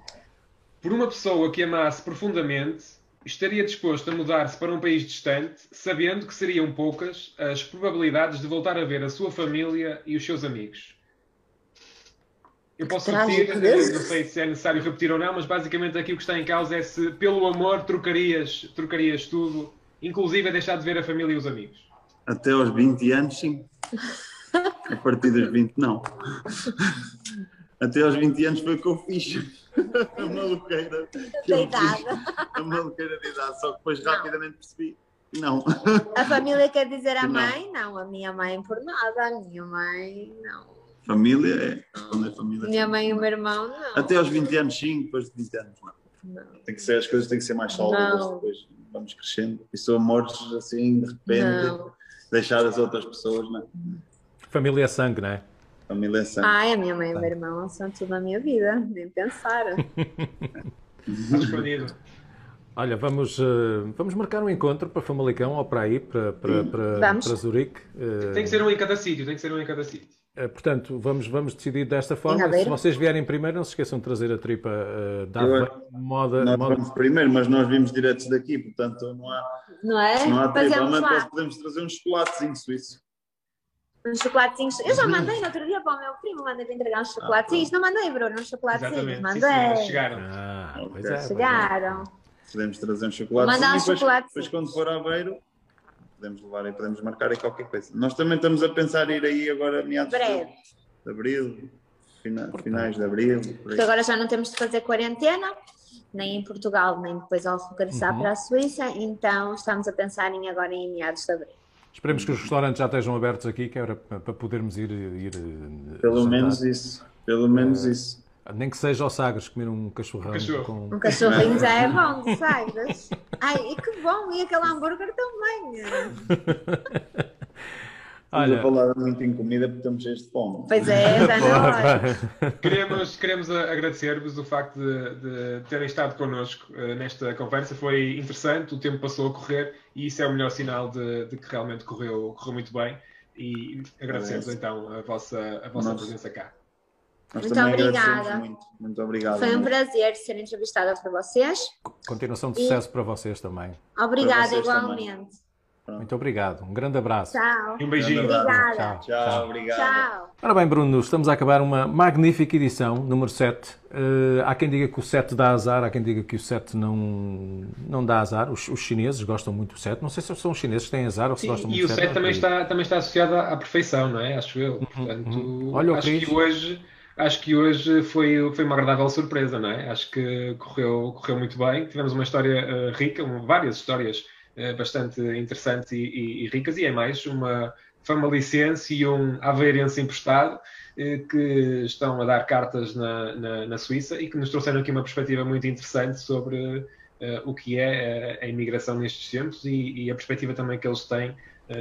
Por uma pessoa que amasse profundamente, estaria disposto a mudar-se para um país distante, sabendo que seriam poucas as probabilidades de voltar a ver a sua família e os seus amigos. Eu posso repetir, Deus. eh, não sei se é necessário repetir ou não, mas basicamente aqui o que está em causa é se pelo amor trocarias, trocarias tudo, inclusive a deixar de ver a família e os amigos. Até aos 20 anos, sim. A partir dos 20, não. Até aos 20 anos foi o que eu fiz. A maluqueira. que eu idade. fiz. A maluqueira de idade. Só que depois Não. rapidamente percebi. Não. A família quer dizer a Não. mãe? Não, a minha mãe por nada. A minha mãe, não. Família é. Responder família. Minha mãe e o meu irmão, não. Até aos 20 anos, sim, depois de 20 anos, não. Não. Tem que ser, as coisas têm que ser mais sólidas, depois vamos crescendo. E são amores assim, de repente, Não. deixar as outras pessoas, não é? Família é sangue, não é? Família é sangue. Ai, a minha mãe e o meu irmão são tudo na minha vida, nem pensar. Está respondido. Olha, vamos, eh, vamos marcar um encontro para Famalicão ou para aí, para, para, para, para Zurique. Eh, Tem que ser um em cada sítio, tem que ser um em cada sítio. Eh, Portanto, vamos, vamos decidir desta forma. Se vocês vierem primeiro, não se esqueçam de trazer a tripa eh, da Eu- moda, Nós moda vamos primeiro, mas nós vimos diretos daqui, portanto não há, Não é? se não há tripa, mas podemos trazer uns chocolatezinhos suíços. uns chocolatinhos. Eu já mandei no outro dia para o meu primo, mandei para entregar uns chocolatinhos. Não mandei, Bruno, uns chocolatinhos. Sim, Mandei. senhora, chegaram. Ah, é, é. Chegaram. Podemos trazer uns chocolates. Mandar e uns depois, depois quando for a Aveiro, podemos levar e podemos marcar aí qualquer coisa. Nós também estamos a pensar em ir aí agora meados de, Breve. de abril, fina- finais de abril. por. Porque agora já não temos de fazer quarentena, nem em Portugal, nem depois ao regressar Uhum. para a Suíça. Então estamos a pensar em agora em meados de abril. Esperemos que os restaurantes já estejam abertos aqui, que era para para podermos ir. ir eh, Pelo jantar. menos isso. Pelo menos É. isso. Nem que seja ao Sagres comer um cachorrão Cachorro. com. Um cachorrinho já é bom, sabes? Ai, e que bom! E aquele hambúrguer também. Estamos a Olha, falar muito em comida porque estamos cheios de fome. Pois é, já na hora. Queremos, queremos agradecer-vos o facto de, de terem estado connosco eh, nesta conversa. Foi interessante, o tempo passou a correr e isso é o melhor sinal de, de que realmente correu, correu muito bem. E agradecemos Parece. então a vossa, a vossa Nossa. presença cá. Nós Muito também obrigada. muito. Muito obrigado. Foi um mesmo. prazer ser entrevistada por vocês. continuação de sucesso para vocês também. Obrigada vocês igualmente. Muito obrigado. Um grande abraço. Tchau. E um beijinho. Grande abraço. Obrigada. Tchau, obrigado. Tchau. Ora bem, Bruno, estamos a acabar uma magnífica edição, número 7. Eh, há quem diga que o 7 dá azar, há quem diga que o 7 não, não dá azar. Os, os chineses gostam muito do 7. Não sei se são os chineses que têm azar ou se Sim, gostam muito e o do 7. 7 também está, também está associado à perfeição, não é? Acho eu. Portanto, uhum. Olha o acho que hoje, acho que hoje foi, foi uma agradável surpresa, não é? Acho que correu, correu muito bem. Tivemos uma história eh, rica, um- várias histórias eh, bastante interessantes e, e- e ricas, e é mais uma famalicense e um aveirense emprestado eh, que estão a dar cartas na, na, na Suíça e que nos trouxeram aqui uma perspectiva muito interessante sobre o que é a imigração nestes tempos e, e a perspectiva também que eles têm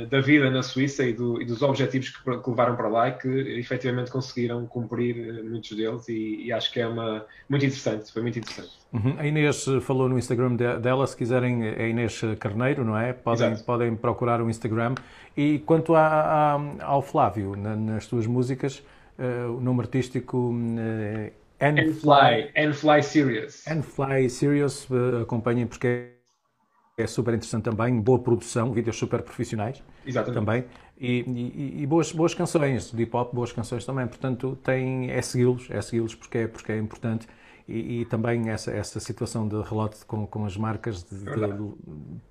da vida na Suíça e, do- e dos objetivos que, que levaram para lá e que efetivamente conseguiram cumprir eh, muitos deles e, e acho que é uma, muito interessante, foi muito interessante. Uhum. A Inês eh, falou no Instagram de- dela, se quiserem, é Inês Carneiro, não é? Podem, Exato. podem procurar o Instagram. E quanto a- a- ao Flávio, na- nas tuas músicas, eh, o nome artístico eh, And N Fly, and Fly Serious. And Fly Serious, eh, acompanhem porque é é super interessante também, boa produção, vídeos super profissionais Exatamente. também e, e- e boas, boas canções de hip hop, boas canções também. Portanto, tem, é segui-los, é segui-los porque é, porque é importante e, e também essa, essa situação de relote com, com as marcas de, de verdade.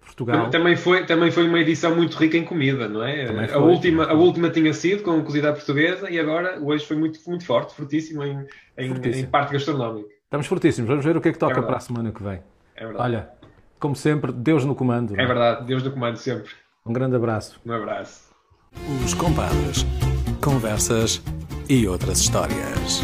Portugal. Também foi, também foi uma edição muito rica em comida, não é? Também A foi. última, a última tinha sido com cozida portuguesa e agora hoje foi muito, muito forte, fortíssimo em, em, Fortíssimo. em parte gastronómica. Estamos fortíssimos, vamos ver o que é que toca verdade. para a semana que vem. É verdade. Olha, como sempre, Deus no comando. É é? verdade. Deus do comando sempre. Um grande abraço. Um abraço. Os compadres. Conversas e outras histórias.